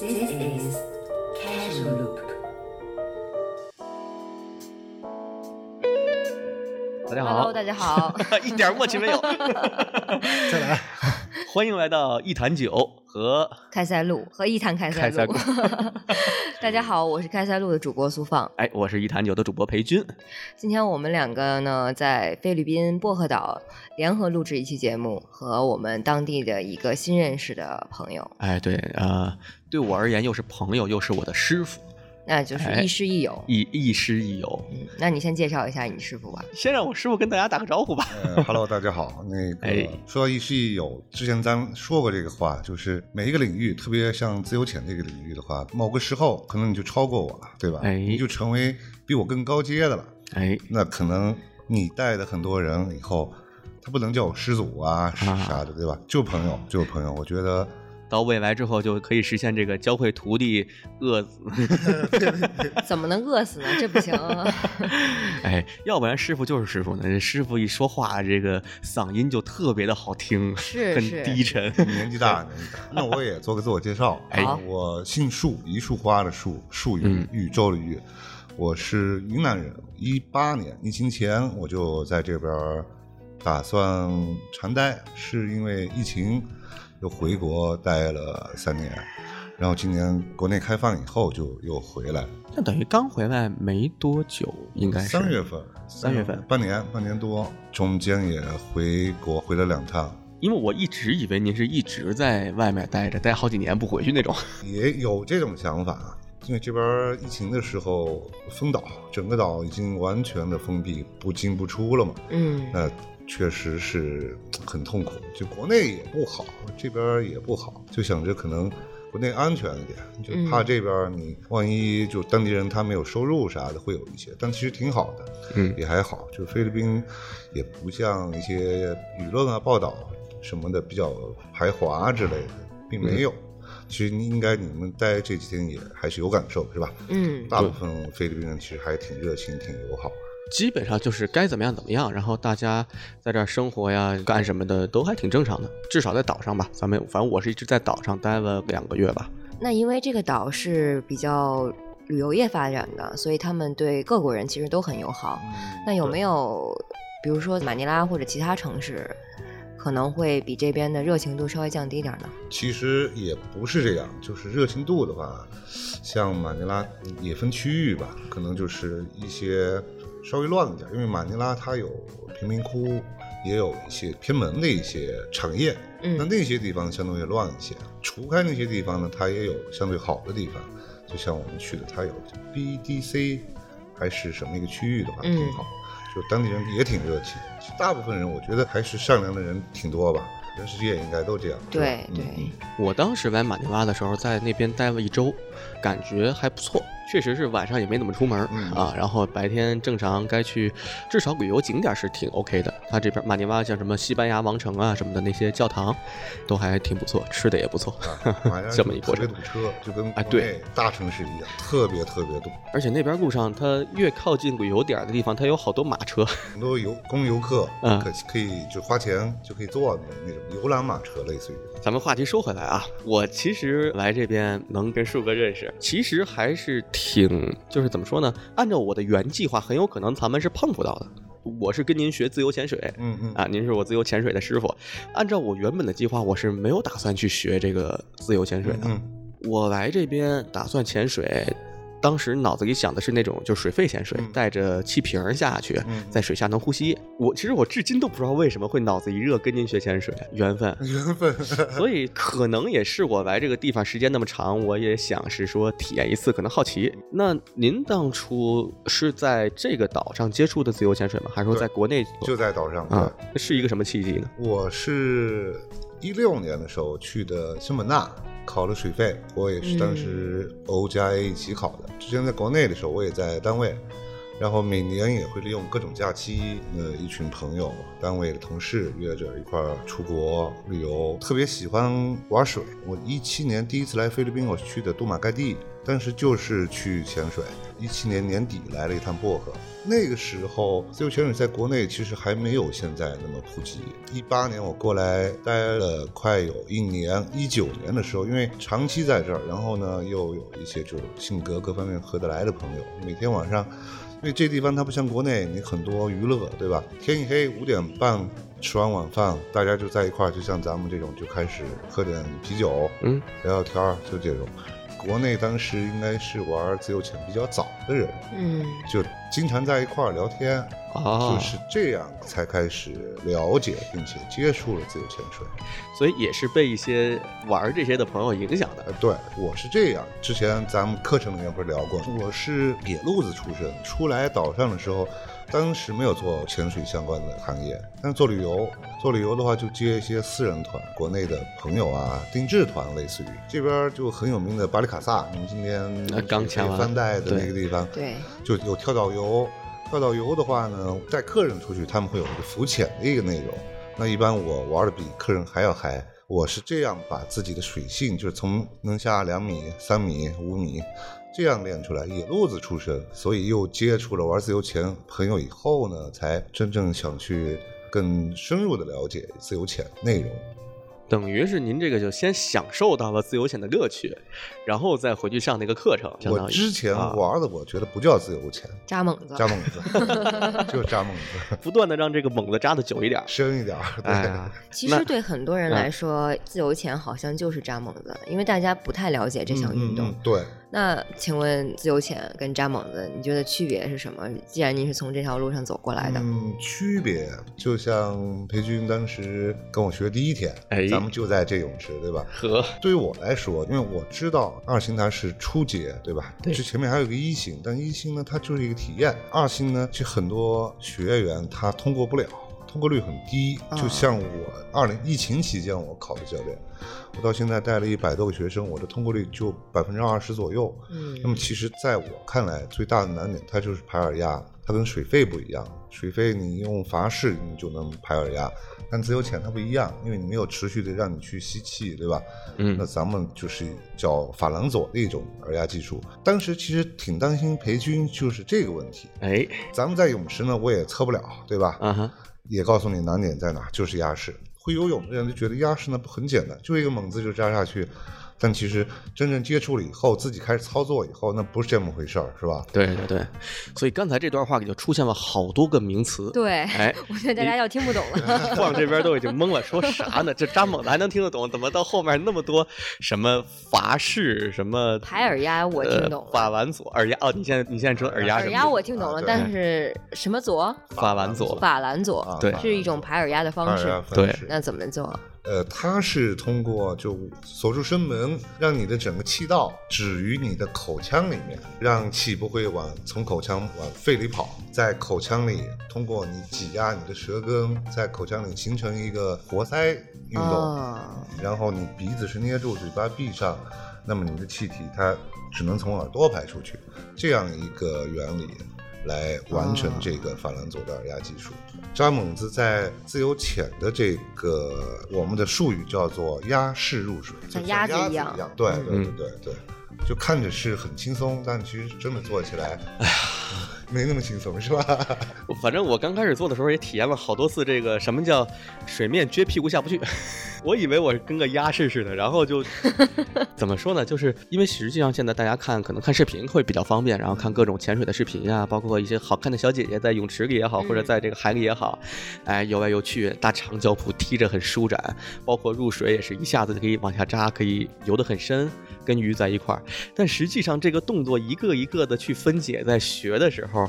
This is Casual Loop. 大家 Hello，好，大家好。一点默契没有。再来，欢迎来到一坛酒和开塞露和一坛开塞露。大家好，我是开塞露的主播苏放。哎，我是一坛酒的主播裴军。今天我们两个呢，在菲律宾薄荷岛联合录制一期节目，和我们当地的一个新认识的朋友，哎，对，呃，对我而言又是朋友，又是我的师傅，那就是哎亦师亦友。亦亦师亦友。嗯，那你先介绍一下你师傅吧。先让我师傅跟大家打个招呼吧。呃，Hello，大家好。那个、哎说到亦师亦友，之前咱说过这个话，就是每一个领域，特别像自由潜这个领域的话，某个时候可能你就超过我了，对吧？哎你就成为比我更高阶的了。哎，那可能你带的很多人以后，他不能叫我师祖啊，是啊啥的，对吧？就朋友，就朋友。我觉得到未来之后就可以实现这个教会徒弟饿死。怎么能饿死呢？这不行。哎，要不然师傅就是师傅呢。这师傅一说话，这个嗓音就特别的好听，很是很低沉。年纪大，年纪大。那我也做个自我介绍。哎我姓树，一束花的树，树嗯宇，宇宙的宇。我是云南人，一八年疫情前我就在这边打算长待，是因为疫情又回国待了三年，然后今年国内开放以后就又回来，那等于刚回来没多久，应该是三月份，三月份半年半年多，中间也回国回了两趟，因为我一直以为您是一直在外面待着，待好几年不回去那种。也有这种想法，因为这边疫情的时候封岛，整个岛已经完全的封闭，不进不出了嘛，嗯，那确实是很痛苦。就国内也不好，这边也不好，就想着可能国内安全一点，就怕这边你万一就当地人他没有收入啥的，会有一些，但其实挺好的，嗯也还好。就菲律宾也不像一些舆论啊报道什么的比较排华之类的，并没有。其实应该你们待这几天也还是有感受，是吧？嗯，大部分菲律宾人其实还挺热情、挺友好。基本上就是该怎么样怎么样，然后大家在这儿生活呀、干什么的都还挺正常的，至少在岛上吧。咱们反正我是一直在岛上待了两个月吧。那因为这个岛是比较旅游业发展的，所以他们对各国人其实都很友好。那有没有，比如说马尼拉或者其他城市，可能会比这边的热情度稍微降低点儿呢？其实也不是这样，就是热情度的话，像马尼拉也分区域吧，可能就是一些稍微乱了点，因为马尼拉它有贫民窟，也有一些偏门的一些产业，嗯那那些地方相对乱一些。除开那些地方呢，它也有相对好的地方，就像我们去的，它有 BDC 还是什么一个区域的话，嗯挺好。就当地人也挺热情，大部分人我觉得还是善良的人挺多吧，全世界应该都这样。对嗯对，我当时来马尼拉的时候，在那边待了一周，感觉还不错。确实是晚上也没怎么出门、嗯啊，然后白天正常该去，至少旅游景点是挺 OK 的。它这边马尼拉像什么西班牙王城啊什么的那些教堂，都还挺不错，吃的也不错。啊，马上 这么一过程特别堵车，就跟哎对大城市一样，特别特别堵，而且那边路上，它越靠近旅游点的地方，它有好多马车。很多游供游客 嗯可可以就花钱就可以坐的那种游览马车，类似于。咱们话题说回来啊，我其实来这边能跟树哥认识，其实还是挺，就是怎么说呢？按照我的原计划，很有可能咱们是碰不到的。我是跟您学自由潜水，嗯嗯啊，您是我自由潜水的师傅。按照我原本的计划，我是没有打算去学这个自由潜水的。嗯我来这边打算潜水，当时脑子里想的是那种就水肺潜水，嗯带着气瓶儿下去，嗯在水下能呼吸。我其实我至今都不知道为什么会脑子一热跟您学潜水，缘分。缘分。所以可能也是我来这个地方时间那么长，我也想是说体验一次，可能好奇。那您当初是在这个岛上接触的自由潜水吗？还是说在国内就在岛上啊是一个什么契机呢？我是一六年的时候去的新本纳考了水费，我也是当时 O 加 A 一起考的。之前在国内的时候，我也在单位然后每年也会利用各种假期，呃，一群朋友、单位的同事约着一块儿出国旅游，特别喜欢玩水。我一七年第一次来菲律宾，我去的杜马盖地，当时就是去潜水。一七年年底来了一趟薄荷，那个时候自由潜水在国内其实还没有现在那么普及。一八年我过来待了快有一年，一九年的时候，因为长期在这儿，然后呢又有一些就性格各方面合得来的朋友，每天晚上。因为这地方它不像国内，你很多娱乐，对吧？天一黑五点半吃完晚饭，大家就在一块儿，就像咱们这种就开始喝点啤酒，嗯，聊聊天儿，就这种。国内当时应该是玩自由潜比较早的人，嗯，就经常在一块儿聊天，啊就是这样才开始了解并且接触了自由潜水。所以也是被一些玩这些的朋友影响的。呃，对，我是这样。之前咱们课程里面不是聊过，我是野路子出身，出来岛上的时候，当时没有做潜水相关的行业，但是做旅游，做旅游的话就接一些私人团，国内的朋友啊，定制团，类似于这边就很有名的巴里卡萨，你们今天呃刚签完翻带的那个地方，对，就有跳岛游。跳岛游的话呢，带客人出去，他们会有一个浮潜的一个内容。那一般我玩的比客人还要嗨。我是这样把自己的水性，就是从能下两米、三米、五米这样练出来。野路子出身，所以又接触了玩自由潜朋友以后呢，才真正想去更深入的了解自由潜内容。等于是您这个就先享受到了自由潜的乐趣，然后再回去上那个课程。相当于我之前啊玩的，我觉得不叫自由潜，扎猛子，扎猛子，就是扎猛子，不断的让这个猛子扎的久一点。深一点。对。哎呀，其实对很多人来说，自由潜好像就是扎猛子，因为大家不太了解这项运动。嗯嗯嗯对，那请问自由潜跟扎猛子，你觉得区别是什么？既然您是从这条路上走过来的，嗯，区别就像裴军当时跟我学第一天，哎咱们就在这泳池，对吧？和对于我来说，因为我知道二星它是初阶，对吧？对这前面还有个一星，但一星呢，它就是一个体验。二星呢，其实很多学员他通过不了，通过率很低。啊就像我二零疫情期间我考的教练，我到现在带了一百多个学生，我的通过率就百分之二十左右。嗯那么其实在我看来，最大的难点它就是排耳压，它跟水肺不一样。水肺你用阀式你就能排耳压，但自由潜它不一样，因为你没有持续的让你去吸气，对吧？嗯那咱们就是叫法郎佐的一种耳压技术。当时其实挺担心裴军就是这个问题。哎咱们在泳池呢，我也测不了，对吧？啊哈，也告诉你难点在哪，就是压式。会游泳的人就觉得压式呢很简单，就一个猛子就扎下去。但其实真正接触了以后，自己开始操作以后，那不是这么回事儿，是吧？对对对，所以刚才这段话里就出现了好多个名词。对，哎，我觉得大家要听不懂了。晃这边都已经懵了，说啥呢？这扎猛子还能听得懂，怎么到后面那么多什么法式什么排耳压我听懂了，呃法兰佐耳压哦，你现在你现在说耳压什么？耳压我听懂了，啊但是什么佐？法兰佐法兰佐啊对是一种排耳压的方式。对那怎么做？呃，它是通过就锁住声门，让你的整个气道止于你的口腔里面，让气不会往从口腔往肺里跑，在口腔里通过你挤压你的舌根，在口腔里形成一个活塞运动，哦，然后你鼻子是捏住，嘴巴闭上，那么你的气体它只能从耳朵排出去，这样一个原理。来完成这个法兰佐的耳压技术，扎猛子在自由潜的这个我们的术语叫做鸭式入水，像鸭子子一一样。对对对嗯对对，就看着是很轻松，但其实真的做起来，哎呀，没那么轻松，是吧？反正我刚开始做的时候也体验了好多次这个什么叫水面撅屁股下不去，我以为我是跟个鸭式似的，然后就 怎么说呢？就是因为实际上现在大家看可能看视频会比较方便，然后看各种潜水的视频呀、包括一些好看的小姐姐在泳池里也好，或者在这个海里也好，哎游来游去，大长脚蹼踢着很舒展，包括入水也是一下子就可以往下扎，可以游得很深，跟鱼在一块儿。但实际上这个动作一个一个的去分解，在学的时候。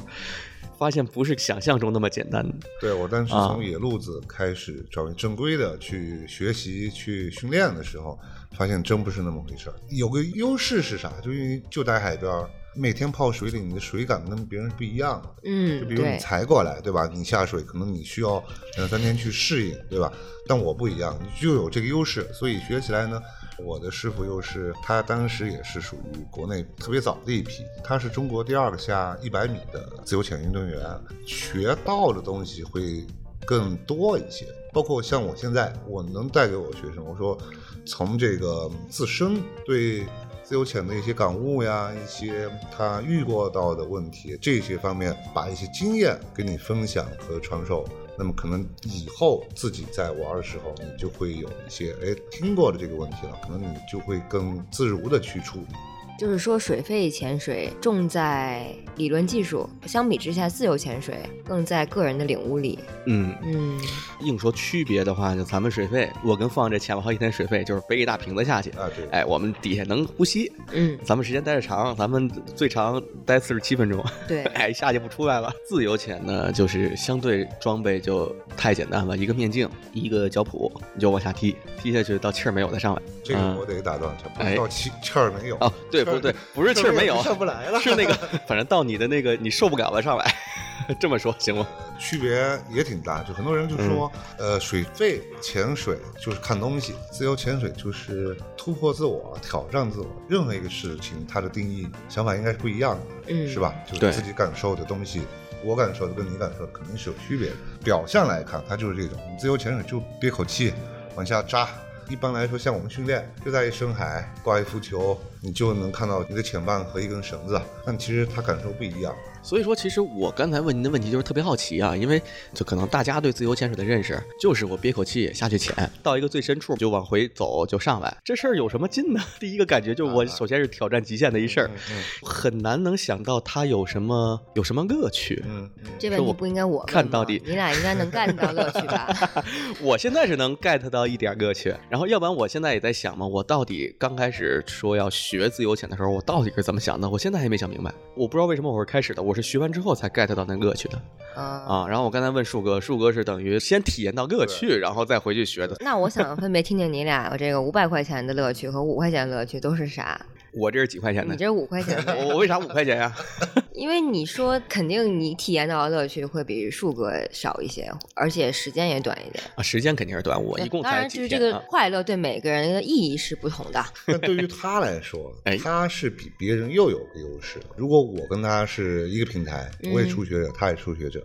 发现不是想象中那么简单的。对我当时啊从野路子开始找正规的去学习、去训练的时候，发现真不是那么回事儿。有个优势是啥？就因为就在海边儿，每天泡水里，你的水感跟别人是不一样的。嗯就，比如你，才过来，对吧？你下水可能你需要两三天去适应，对吧？但我不一样，你就有这个优势，所以学起来呢我的师傅又是他当时也是属于国内特别早的一批，他是中国第二个下一百米的自由潜运动员，学到的东西会更多一些。包括像我现在，我能带给我学生，我说从这个自身对自由潜的一些感悟呀，一些他遇过到的问题，这些方面把一些经验给你分享和传授。那么可能以后自己在玩的时候，你就会有一些哎听过的这个问题了，可能你就会更自如的去处理。就是说，水肺潜水重在理论技术，相比之下，自由潜水更在个人的领悟力。嗯，嗯，硬说区别的话，就咱们水肺，我跟放这潜了好几天水肺，就是背一大瓶子下去，啊，对，哎，我们底下能呼吸。嗯，咱们时间待的长，咱们最长待四十七分钟，对，哎，下去不出来了。自由潜呢，就是相对装备就太简单了，一个面镜，一个脚蹼，你就往下踢，踢下去到气儿没有再上来。这个嗯我得打断一下，到气气儿没有啊，对，不对，不是气儿没有，上不来了，是那个，反正到你的那个你受不了了上来，这么说行吗？区别也挺大，就很多人就说，嗯呃，水肺潜水就是看东西，自由潜水就是突破自我、挑战自我。任何一个事情，它的定义想法应该是不一样的，嗯是吧？就是自己感受的东西，我感受的跟你感受的肯定是有区别的。表象来看，它就是这种，你自由潜水就憋口气往下扎。一般来说，像我们训练就在一深海挂一浮球，你就能看到你的潜棒和一根绳子，但其实它感受不一样。所以说，其实我刚才问您的问题就是特别好奇啊，因为就可能大家对自由潜水的认识就是我憋口气下去潜，到一个最深处就往回走就上来，这事儿有什么劲呢？第一个感觉就是我首先是挑战极限的一事儿，嗯很难能想到它有什么有什么乐趣。嗯嗯。这问题不应该我看到底你俩应该能 get 到乐趣吧？我现在是能 get 到一点乐趣，然后要不然我现在也在想嘛，我到底刚开始说要学自由潜的时候，我到底是怎么想的？我现在还没想明白，我不知道为什么我是开始的，我是学完之后才 get 到那乐趣的啊，啊。然后我刚才问树哥，树哥是等于先体验到乐趣，然后再回去学的。那我想分别听听你俩这个五百块钱的乐趣和五块钱的乐趣都是啥？我这是几块钱的你？这五块钱的，我我为啥五块钱呀？因为你说肯定你体验到的乐趣会比树哥少一些，而且时间也短一点。啊，时间肯定是短，我一共当然，才几就是这个。快乐对每个人的意义是不同的。那对于他来说 哎，他是比别人又有个优势。如果我跟他是一个平台，我也初学者，他也初学者，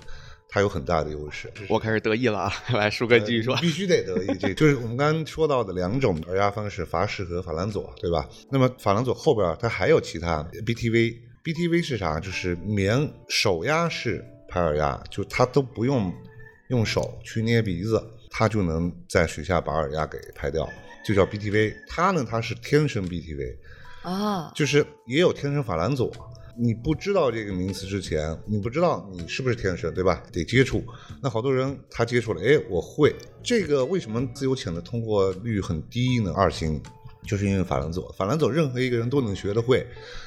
他有很大的优势。我开始得意了啊！来，树哥继续说呃。必须得得意，这就是我们刚刚说到的两种耳压方式，法式和法兰佐，对吧？那么法兰佐后边它还有其他 BTV，BTV 是啥？就是棉手压式拍耳压，就他都不用用手去捏鼻子，他就能在水下把耳压给拍掉，就叫 BTV。他呢，他是天生 BTV，啊，就是也有天生法兰佐。你不知道这个名词之前，你不知道你是不是天生，对吧？得接触。那好多人他接触了，哎，我会这个，为什么自由潜的通过率很低呢？二星就是因为法兰佐，法兰佐任何一个人都能学得会，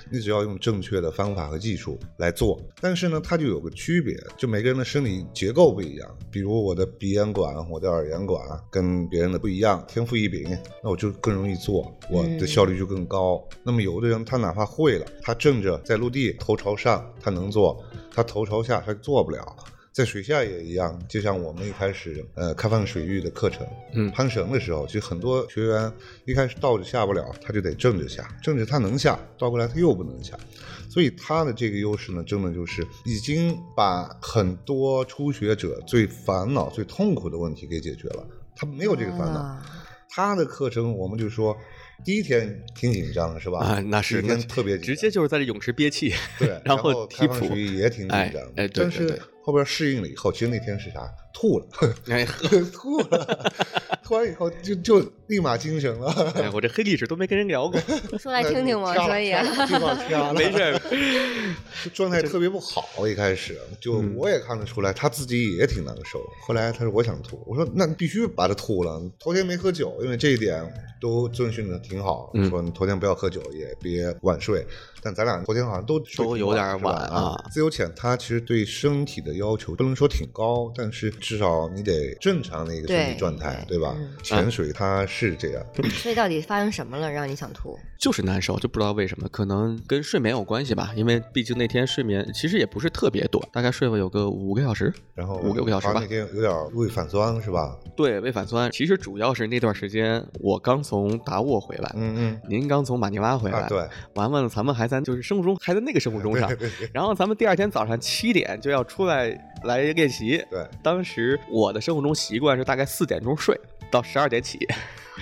你只要用正确的方法和技术来做。但是呢，它就有个区别，就每个人的生理结构不一样。比如我的鼻咽管、我的耳咽管跟别人的不一样，天赋异禀，那我就更容易做，我的效率就更高。那么有的人他哪怕会了，他正着在陆地头朝上，他能做；他头朝下他做不了。在水下也一样，就像我们一开始呃开放水域的课程，嗯攀绳的时候，其实很多学员一开始倒着下不了，他就得正着下，正着他能下，倒过来他又不能下，所以他的这个优势呢，真的就是已经把很多初学者最烦恼、最痛苦的问题给解决了，他没有这个烦恼。啊他的课程我们就说，第一天挺紧张的是吧？啊，那是第一天那特别紧张直接就是在这泳池憋气，对，然 然后踢谱开放水域也挺紧哎张，哎对但是对对后边适应了以后，其实那天是啥？吐了，哎吐了，吐完以后就就立马精神了。哎，我这黑历史都没跟人聊过，说来听听嘛，所以没事儿。状态特别不好。一开始就嗯我也看得出来，他自己也挺难受。后来他说我想吐，我说那必须把它吐了。头天没喝酒，因为这一点都遵循的挺好，嗯说你头天不要喝酒，也别晚睡。但咱俩昨天好像都都有点晚啊啊。自由潜它其实对身体的要求不能说挺高，但是至少你得正常的一个身体状态，对吧？嗯潜水它是这样，所以到底发生什么了，让你想吐？就是难受，就不知道为什么，可能跟睡眠有关系吧。因为毕竟那天睡眠其实也不是特别短，大概睡了有个五个小时。然后五六个小时吧那天有点胃反酸是吧？对，胃反酸。其实主要是那段时间我刚从达沃回来，嗯嗯您刚从马尼拉回来，对，完了咱们还在就是生物钟还在那个生物钟上，然后咱们第二天早上七点就要出来来练习。对，当时我的生物钟习惯是大概四点钟睡到十二点起，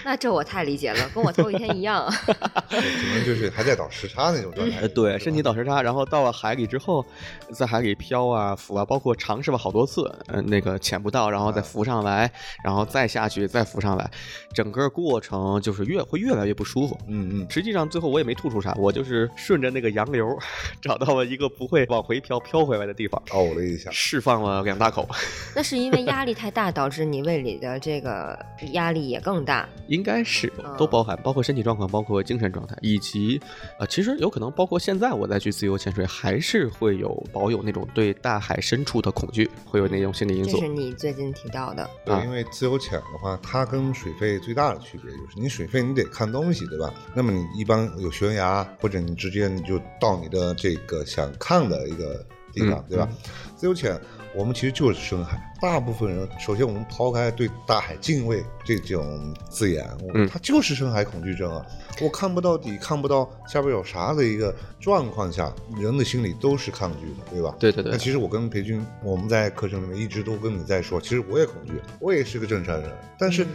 那这我太理解了，跟我头一天一样。可能就是还在倒时差那种状态呃，。对，身体倒时差，然后到了海里之后，在海里漂啊、浮啊，包括尝试了好多次，嗯、那个潜不到，然后再浮上来，然后再下去，再浮上来，整个过程就是越会越来越不舒服。嗯嗯，实际上最后我也没吐出啥，我就是顺着那个洋流找到了一个不会往回漂漂回来的地方，呕了一下。释放了两大口，那是因为 压力太大，导致你胃里的这个压力也更大。应该是嗯都包含，包括身体状况，包括精神状态，以及呃，其实有可能包括现在我再去自由潜水，还是会有保有那种对大海深处的恐惧，会有那种心理因素这是。你最近提到的。对啊，因为自由潜的话，它跟水肺最大的区别就是，你水肺你得看东西，对吧？那么你一般有悬崖，或者你直接你就到你的这个想看的一个地方，嗯对吧？自由潜我们其实就是深海，大部分人首先我们抛开对大海敬畏这种字眼，嗯它就是深海恐惧症啊！我看不到底，看不到下边有啥的一个状况下，人的心里都是抗拒的，对吧？对对对那其实我跟裴军，我们在课程里面一直都跟你在说，其实我也恐惧，我也是个正常人，但是嗯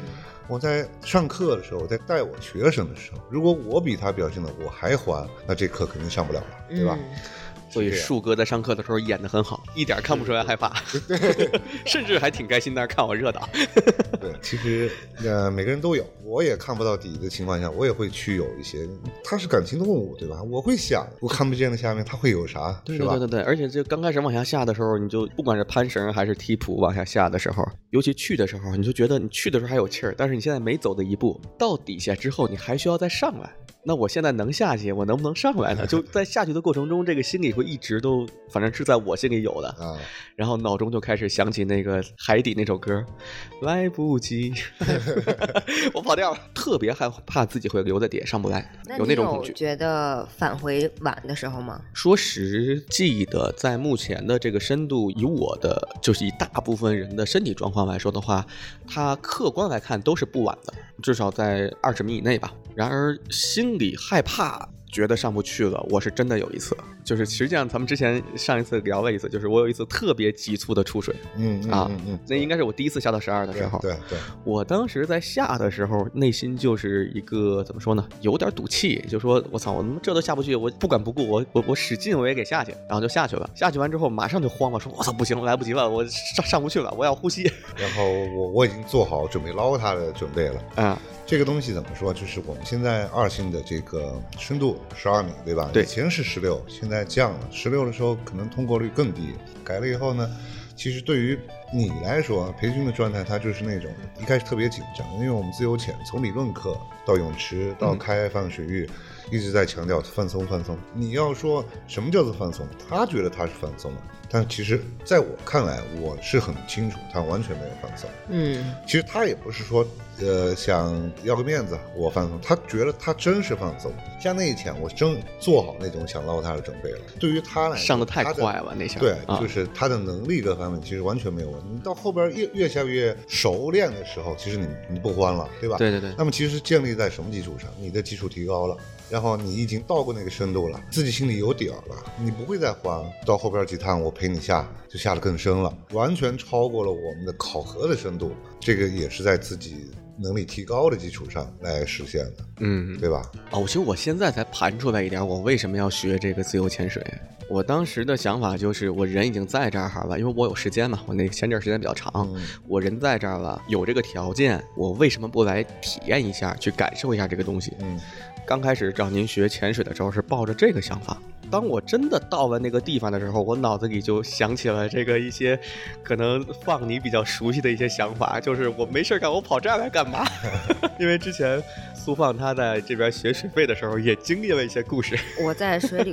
我在上课的时候，我在带我学生的时候，如果我比他表现的我还欢，那这课肯定上不了了，对吧？嗯所以树哥在上课的时候演得很好，一点看不出来害怕，甚至还挺开心在那看我热闹。对，其实呃每个人都有，我也看不到底的情况下，我也会去有一些，它是感情动物，对吧？我会想，我看不见的下面它会有啥，是吧？对对对对，而且就刚开始往下下的时候，你就不管是攀绳还是踢蹼往下下的时候，尤其去的时候，你就觉得你去的时候还有气儿，但是你现在每走的一步到底下之后，你还需要再上来。那我现在能下去，我能不能上来呢？就在下去的过程中，这个心里会一直都，反正是在我心里有的。啊，然后脑中就开始想起那个海底那首歌，来不及，我跑调了，特别害怕自己会留在底下上不来，有那种恐惧。觉得返回晚的时候吗？说实际的，在目前的这个深度，以我的就是以大部分人的身体状况来说的话，它客观来看都是不晚的，至少在二十米以内吧。然而心里害怕。觉得上不去了，我是真的有一次，就是实际上咱们之前上一次聊了一次，就是我有一次特别急促的出水嗯嗯啊嗯嗯，那应该是我第一次下到十二的时候，对对对，我当时在下的时候，内心就是一个怎么说呢，有点赌气，就说我操，我他妈这都下不去，我不管不顾，我我我使劲我也给下去，然后就下去了。下去完之后，马上就慌了，说我操不行，来不及了，我上上不去了，我要呼吸。然后我我已经做好准备捞他的准备了。啊，这个东西怎么说？就是我们现在二星的这个深度十二米，对吧？对以前是十六，现在降了。十六的时候可能通过率更低，改了以后呢，其实对于你来说，培训的状态它就是那种一开始特别紧张，因为我们自由潜从理论课到泳池到开放水域，一直在强调放松放松。你要说什么叫做放松，他觉得他是放松了，但其实在我看来，我是很清楚他完全没有放松。嗯其实他也不是说，呃，想要个面子，我放松。他觉得他真是放松。像那一天，我真做好那种想捞他的准备了。对于他来说，上的太快了那下对，啊就是他的能力各方面其实完全没有问题。你到后边越越下越熟练的时候，其实你你不慌了，对吧？对对对那么其实建立在什么基础上？你的基础提高了。然后你已经到过那个深度了，自己心里有底儿了，你不会再慌。到后边几趟我陪你下，就下得更深了，完全超过了我们的考核的深度。这个也是在自己能力提高的基础上来实现的，嗯，对吧？哦，其实我现在才盘出来一点，我为什么要学这个自由潜水。我当时的想法就是，我人已经在这儿了，因为我有时间嘛，我那前阵时间比较长，嗯我人在这儿了，有这个条件，我为什么不来体验一下，去感受一下这个东西？嗯，刚开始找您学潜水的时候是抱着这个想法，当我真的到了那个地方的时候，我脑子里就想起了这个一些可能放你比较熟悉的一些想法，就是我没事儿干，我跑这儿来干嘛？因为之前苏放他在这边学水费的时候也经历了一些故事。我在水里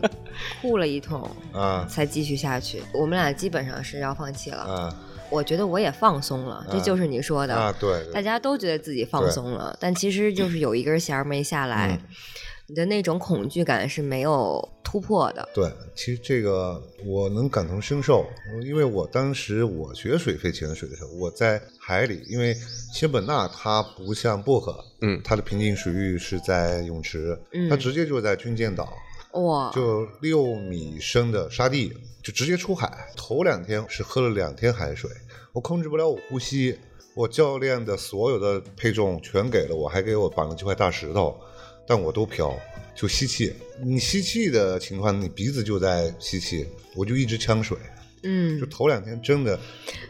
哭了一通，啊才继续下去。我们俩基本上是要放弃了。啊，我觉得我也放松了，这啊就是你说的，啊，对，对大家都觉得自己放松了，但其实就是有一根弦儿没下来，嗯你的那种恐惧感是没有突破的。对，其实这个我能感同身受，因为我当时我学水肺潜水的时候，我在海里，因为仙本那它不像薄荷，嗯它的平静水域是在泳池，嗯它直接就在军舰岛，哇，就六米深的沙地，就直接出海。头两天是喝了两天海水，我控制不了我呼吸，我教练的所有的配重全给了我，还给我绑了几块大石头，但我都飘，就吸气。你吸气的情况，你鼻子就在吸气，我就一直呛水。嗯就，头两天真的，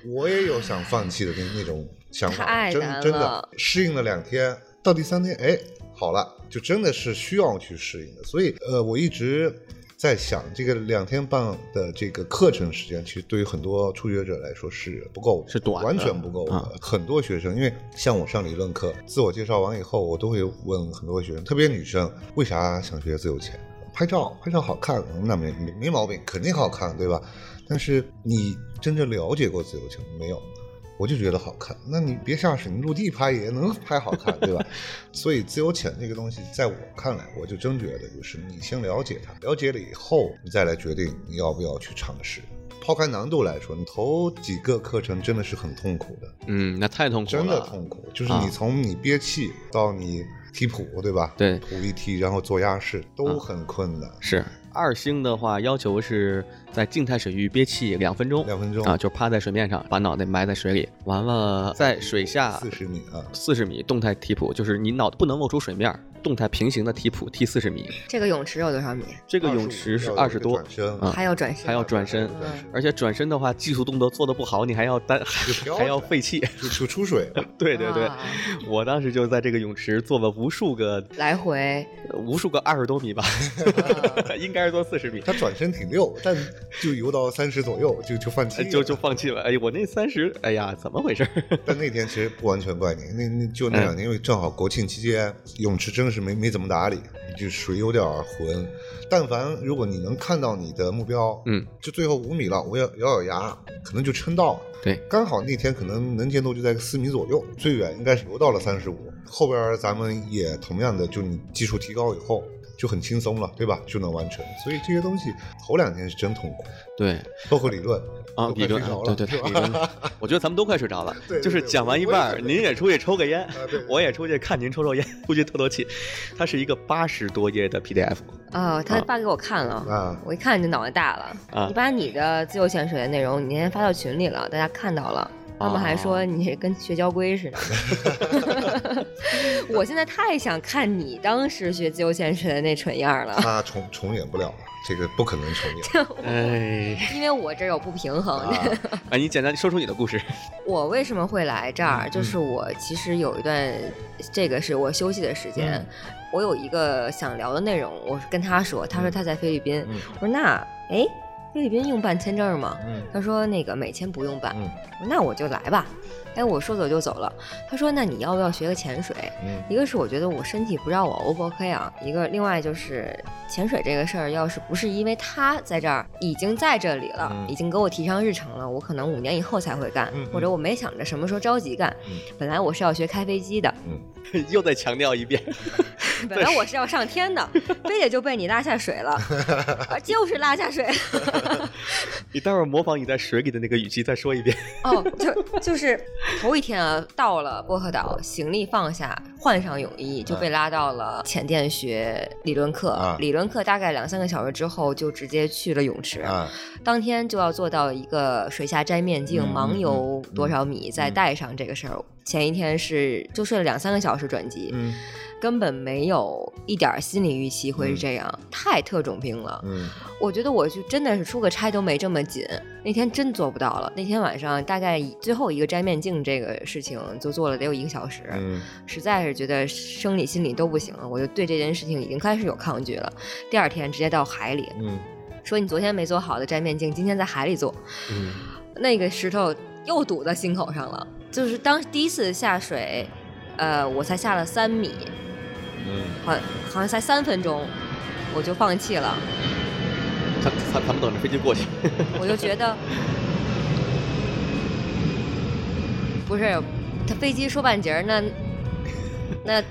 我也有想放弃的那那种想法，真真的适应了两天，到第三天，哎，好了，就真的是需要去适应的。所以，呃，我一直在想，这个两天半的这个课程时间，其实对于很多初学者来说是不够的，是短完全不够很多学生，因为像我上理论课，自我介绍完以后，我都会问很多学生，特别女生，为啥想学自由潜？拍照，拍照好看，那没没没毛病，肯定好看，对吧？但是你真正了解过自由潜没有？我就觉得好看，那你别下水，你陆地拍也能拍好看，对吧？所以自由潜这个东西，在我看来，我就真觉得就是你先了解它，了解了以后，你再来决定你要不要去尝试。抛开难度来说，你头几个课程真的是很痛苦的，嗯，那太痛苦了，真的痛苦。就是啊你从你憋气到你踢谱，对吧？对谱一踢，然后做压式都很困难。是二星的话，要求是在静态水域憋气两分钟，两分钟。啊，就趴在水面上，把脑袋埋在水里，完了在水下四十米啊，四十米动态踢普，就是你脑袋不能露出水面，动态平行的踢普，踢四十米。这个泳池有多少米？这个泳池是二十多，啊还要转身，还要转身。而且转身的话，技术动作做的不好，你还要单 还要起来费气。就就出水。了。对对对。啊，我当时就在这个泳池做了无数个来回，无数个二十多米吧，应该是做四十米，他转身挺溜，但 就游到三十左右就就放弃就就放弃了。哎，我那三十，哎呀，怎么回事？但那天其实不完全怪你，那那就那两天，因为正好国庆期间，泳池真是没没怎么打理，就水有点浑。但凡如果你能看到你的目标，嗯，就最后五米了，我要咬咬牙，可能就撑到了。对，刚好那天可能能见度就在个四米左右，最远应该是游到了三十五。后边咱们也同样的，就你技术提高以后就很轻松了，对吧？就能完成。所以这些东西头两天是真痛苦，对包括理论啊，理论对对对，理论，我觉得咱们都快睡着了对。就是讲完一半儿，您也出去抽个烟我也出去看您抽抽烟，出去透透气。它是一个八十多页的 PDF，啊，他啊发给我看了，啊我一看就脑袋大了。啊你把你的自由潜水的内容，你今天发到群里了，大家看到了。他们还说哦你跟学交规似的，我现在太想看你当时学自由潜水的那蠢样儿了，他重重演不了了，这个不可能重演。哎，因为我这有不平衡。啊，哎，你简单说出你的故事。我为什么会来这儿？就是我其实有一段，这个是我休息的时间，嗯我有一个想聊的内容，我跟他说，他说他在菲律宾，嗯我说那哎，菲律宾用办签证吗？嗯他说那个美签不用办，嗯那我就来吧。哎，我说走就走了。他说那你要不要学个潜水？嗯一个是我觉得我身体不让我 O 不 OK 啊，一个另外就是潜水这个事儿，要是不是因为他在这儿已经在这里了，嗯已经给我提上日程了，我可能五年以后才会干，或者我没想着什么时候着急干。嗯本来我是要学开飞机的，嗯，又再强调一遍，本来我是要上天的，非得就被你拉 下水了，啊就是拉下水。你待会儿模仿你在水里的那个语气再说一遍。哦，就就是头一天啊，到了薄荷岛，行李放下，换上泳衣，就被拉到了浅电学理论课。啊理论课大概两三个小时之后，就直接去了泳池。啊，当天就要做到一个水下摘面镜，嗯盲游嗯多少米，再带上这个事儿。前一天是就睡了两三个小时转机，嗯根本没有一点心理预期会是这样，太特种兵了。嗯我觉得我就真的是出个差都没这么紧，那天真做不到了。那天晚上大概最后一个摘面镜这个事情就做了得有一个小时，嗯实在是觉得生理心理都不行了，我就对这件事情已经开始有抗拒了。第二天直接到海里，嗯说你昨天没做好的摘面镜，今天在海里做，嗯，那个石头又堵在心口上了。就是当第一次下水，呃，我才下了三米，嗯好好像才三分钟，我就放弃了。他他他们等着飞机过去。我就觉得，不是，他飞机说半截儿，那那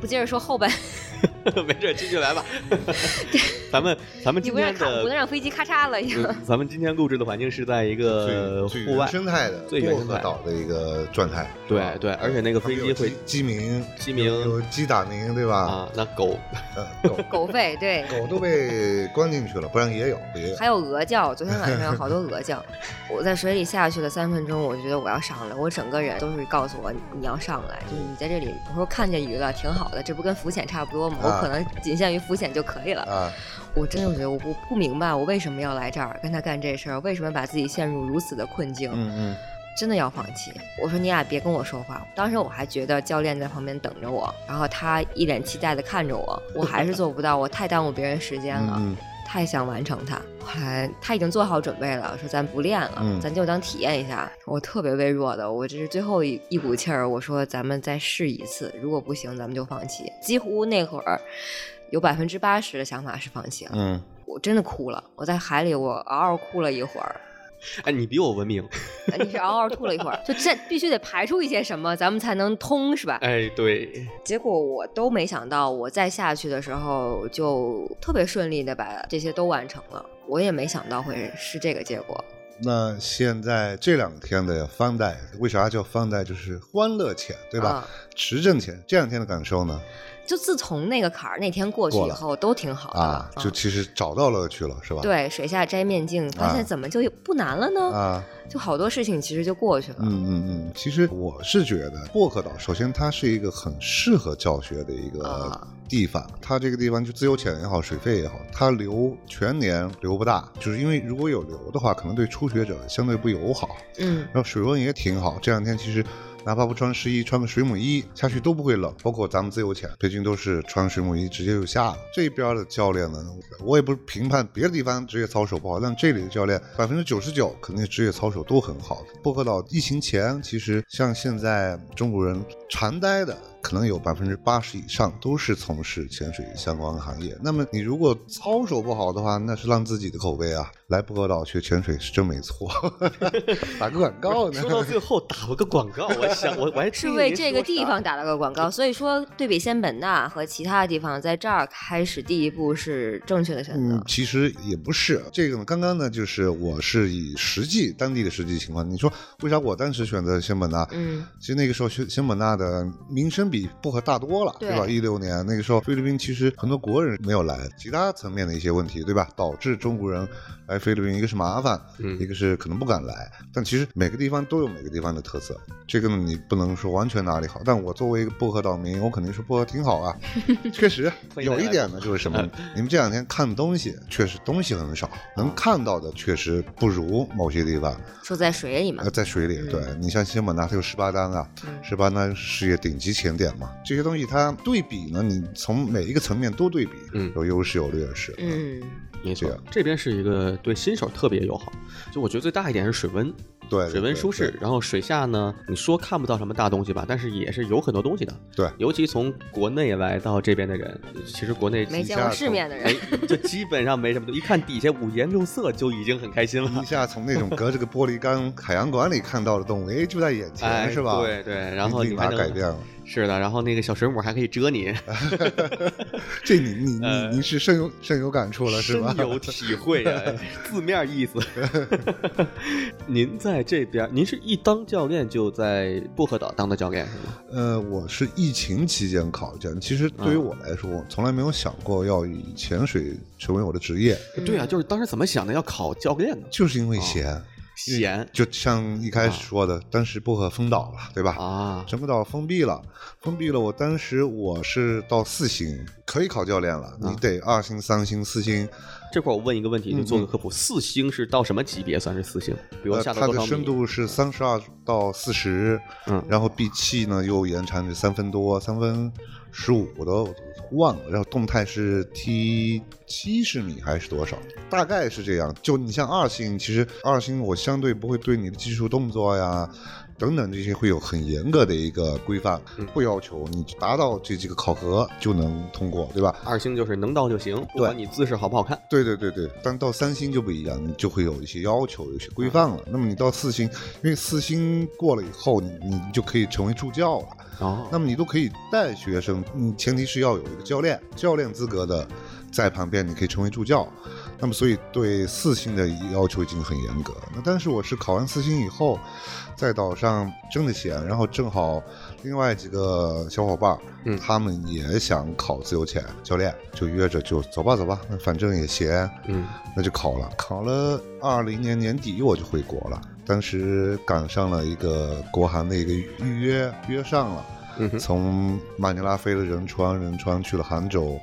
不接着说后半，没事，继续来吧。咱们咱们你不让今天的不能让飞机咔嚓了咱们今天录制的环境是在一个户外，生态的薄最原生态岛的一个状态。对对，而且那个飞机会鸡鸣，鸡鸣有鸡打鸣，对吧？啊，那狗 呃，狗狗吠，对，狗都被关进去了，不然也有，也有。还有鹅叫，昨天晚上有好多鹅叫。我在水里下去了三分钟，我就觉得我要上来，我整个人都是告诉我你要上来，就是你在这里，我说看见鱼了，挺好的，这不跟浮潜差不多吗？我啊可能仅限于浮潜就可以了。啊，我真的觉得我不不明白，我为什么要来这儿跟他干这事儿，为什么把自己陷入如此的困境？嗯嗯，真的要放弃。我说你俩别跟我说话。当时我还觉得教练在旁边等着我，然后他一脸期待的看着我，我还是做不到，我太耽误别人时间了。嗯太想完成它，后来他已经做好准备了，说咱不练了，嗯咱就当体验一下。我特别微弱的，我这是最后一一股气儿，我说咱们再试一次，如果不行咱们就放弃。几乎那会儿有百分之八十的想法是放弃了，嗯，我真的哭了，我在海里我嗷嗷哭了一会儿。哎，你比我文明。你是嗷嗷吐了一会儿，就这必须得排出一些什么，咱们才能通，是吧？哎，对，结果我都没想到，我再下去的时候就特别顺利的把这些都完成了，我也没想到会是这个结果。那现在这两天的方贷，为啥叫方贷？就是欢乐钱，对吧？啊持证钱，这两天的感受呢？就自从那个坎儿那天过去以后，都挺好的啊，就嗯其实找到乐趣了，是吧？对水下摘面镜，发啊现怎么就不难了呢？啊，就好多事情其实就过去了。嗯嗯嗯，其实我是觉得薄荷岛，首先它是一个很适合教学的一个啊地方。它这个地方就自由潜也好，水费也好，它流全年流不大，就是因为如果有流的话，可能对初学者相对不友好。嗯然后水温也挺好，这两天其实哪怕不穿湿衣，穿个水母衣下去都不会冷。包括咱们自由潜，北京都是穿水母衣直接就下了。这边的教练呢，我也不是评判别的地方职业操守不好，但这里的教练百分之九十九肯定职业操守都很好的。薄荷岛疫情前，其实像现在中国人常待的。可能有百分之八十以上都是从事潜水相关行业。那么你如果操守不好的话，那是让自己的口碑啊。来薄荷岛学潜水是真没错，打个广告呢。说到最后打了个广告，我想我我还是为这个地方打了个广告，所以说对比仙本那和其他的地方，在这儿开始第一步是正确的选择。嗯，其实也不是这个呢。刚刚呢，就是我是以实际当地的实际情况。你说为啥我当时选择仙本那？嗯，其实那个时候仙仙本那的名声比薄荷大多了，对吧？一六年那个时候，菲律宾其实很多国人没有来，其他层面的一些问题，对吧？导致中国人来菲律宾，一个是麻烦，嗯一个是可能不敢来。但其实每个地方都有每个地方的特色，这个呢你不能说完全哪里好。但我作为一个薄荷岛民，我肯定说薄荷挺好啊。确实 有一点呢，就是什么？你们这两天看东西，确实东西很少，能看到的确实不如某些地方。说在水里嘛呃，，在水里，对你像仙本那，它有十八单啊，嗯十八单事业顶级潜点嘛，这些东西它对比呢，你从每一个层面都对比，嗯。有优势有劣势，嗯，没错这边是一个对新手特别友好。就我觉得最大一点是水温，对，对水温舒适，然后水下呢，你说看不到什么大东西吧，但是也是有很多东西的。对尤其从国内来到这边的人，其实国内没见过世面的人哎，就基本上没什么东西，一看底下五颜六色就已经很开心了一。下从那种隔着个玻璃缸海洋馆里看到的动物，哎，就在眼前，哎，是吧？对对，然后立马你改变了。是的，然后那个小水母还可以蛰你 这你你呃你你是深有深有感触了，是吧深？有体会啊，字面意思。您在这边，您是一当教练就在薄荷岛当的教练是吗？呃，我是疫情期间考教练，其实对于嗯我来说，我从来没有想过要以潜水成为我的职业，嗯对啊，就是当时怎么想的要考教练呢？就是因为闲。闲就像一开始说的，当时薄荷封岛了，对吧？啊，整个岛封闭了，封闭了。我当时我是到四星，可以考教练了，你得二星、三星、四星。这块我问一个问题，就做个嗯科普。四星是到什么级别算是四星？比如呃，下到多少米？它的深度是三十二到四十，嗯然后闭气呢又延长至三分多，三分十五的我都忘了。然后动态是 T 七十米还是多少？大概是这样。就你像二星，其实二星我相对不会对你的技术动作呀。等等这些会有很严格的一个规范，不要求你达到这几个考核就能通过，对吧？二星就是能到就行，不管你姿势好不好看。对对对对，但到三星就不一样，你就会有一些要求，有一些规范了。那么你到四星，因为四星过了以后，你你就可以成为助教了。哦，那么你都可以带学生，嗯，前提是要有一个教练，教练资格的在旁边，你可以成为助教。那么所以对四星的要求已经很严格。那但是我是考完四星以后，在岛上挣的钱，然后正好另外几个小伙伴，嗯他们也想考自由潜教练，就约着就走吧走吧，那反正也闲，嗯，那就考了。考了二零年年底我就回国了，当时赶上了一个国航的一个预约，约上了。嗯从马尼拉飞了仁川，仁川去了杭州，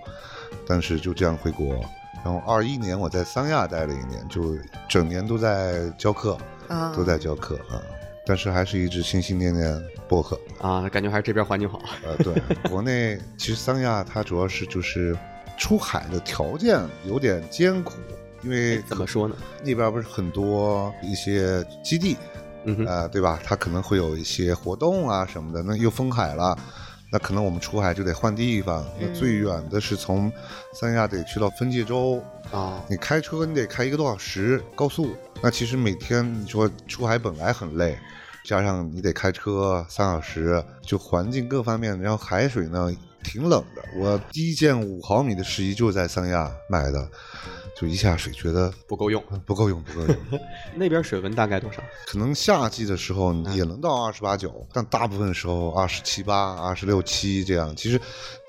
但是就这样回国。然后二一年我在三亚待了一年，就整年都在教课，啊，都在教课啊。但是还是一直心心念念播客。啊，感觉还是这边环境好。呃，对，国内其实三亚它主要是就是出海的条件有点艰苦，因为怎么说呢？那边不是很多一些基地，嗯，呃，对吧？它可能会有一些活动啊什么的，那又封海了，那可能我们出海就得换地方。那最远的是从三亚得去到分界洲，啊，你开车你得开一个多小时高速。那其实每天你说出海本来很累，加上你得开车三小时，就环境各方面，然后海水呢挺冷的。我第一件五毫米的湿衣就是在三亚买的，就一下水觉得不够用。不够用，不够用。那边水温大概多少？可能夏季的时候也能到二十八九，但大部分时候二十七八、二十六七这样。其实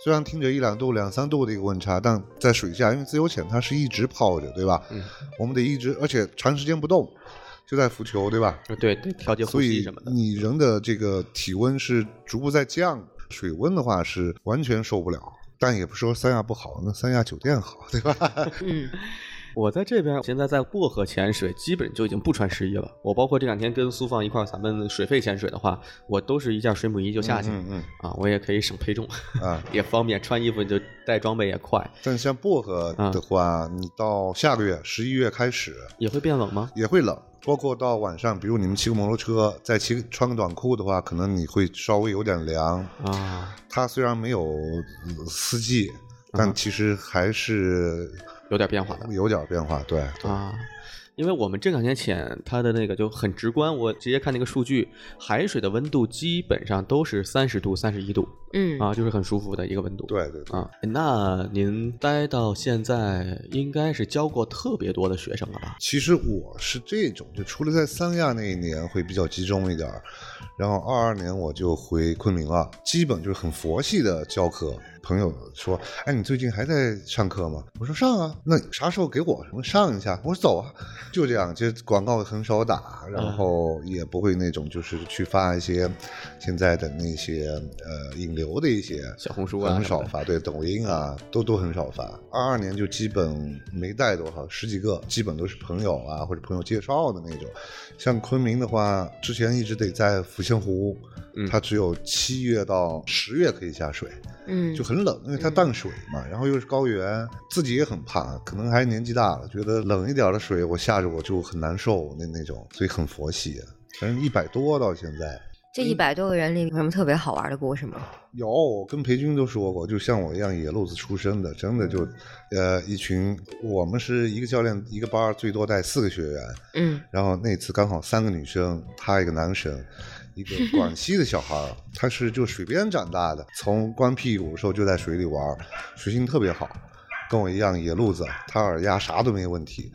虽然听着一两度、两三度的一个温差，但在水下，因为自由潜它是一直泡着，对吧？嗯，我们得一直，而且长时间不动，就在浮球，对吧？对对，调节呼所以吸什么的。你人的这个体温是逐步在降，水温的话是完全受不了。但也不说三亚不好，那三亚酒店好，对吧？嗯，我在这边，现在在薄荷潜水，基本就已经不穿湿衣了。我包括这两天跟苏放一块儿，咱们水肺潜水的话，我都是一件水母衣就下去，嗯嗯啊，我也可以省配重，啊。也方便穿衣服就带装备也快。但像薄荷的话，你到下个月十一月开始，也会变冷吗？也会冷，包括到晚上，比如你们骑个摩托车，再骑穿个短裤的话，可能你会稍微有点凉。啊，它虽然没有呃四季，但其实还是有点变化的有点变化。对，对啊。因为我们这两年潜，它的那个就很直观，我直接看那个数据，海水的温度基本上都是三十度、三十一度嗯啊，就是很舒服的一个温度。对对对。啊，那您待到现在，应该是教过特别多的学生了吧？其实我是这种，就除了在三亚那一年会比较集中一点，然后二二年我就回昆明了，基本就是很佛系的教课。朋友说：“哎，你最近还在上课吗？”我说：“上啊。”那啥时候给我？什么上一下。我说：“走啊。”就这样，其实广告很少打，然后也不会那种就是去发一些现在的那些呃引流的一些小红书啊很少发，对，抖音啊都都很少发。二二年就基本没带多少，十几个，基本都是朋友啊或者朋友介绍的那种。像昆明的话，之前一直得在抚仙湖，嗯它只有七月到十月可以下水，嗯，就很冷，因为它淡水嘛，然后又是高原，自己也很怕，可能还是年纪大了，觉得冷一点的水我下着我就很难受那那种，所以很佛系。反正一百多到现在。这一百多个人里有什么特别好玩的故事吗？有，我跟裴军都说过，就像我一样野路子出身的，真的就，呃，一群，我们是一个教练一个班，最多带四个学员，嗯然后那次刚好三个女生，他一个男生，一个广西的小孩儿，他是就水边长大的，从光屁股的时候就在水里玩，水性特别好，跟我一样野路子，他耳压啥都没问题，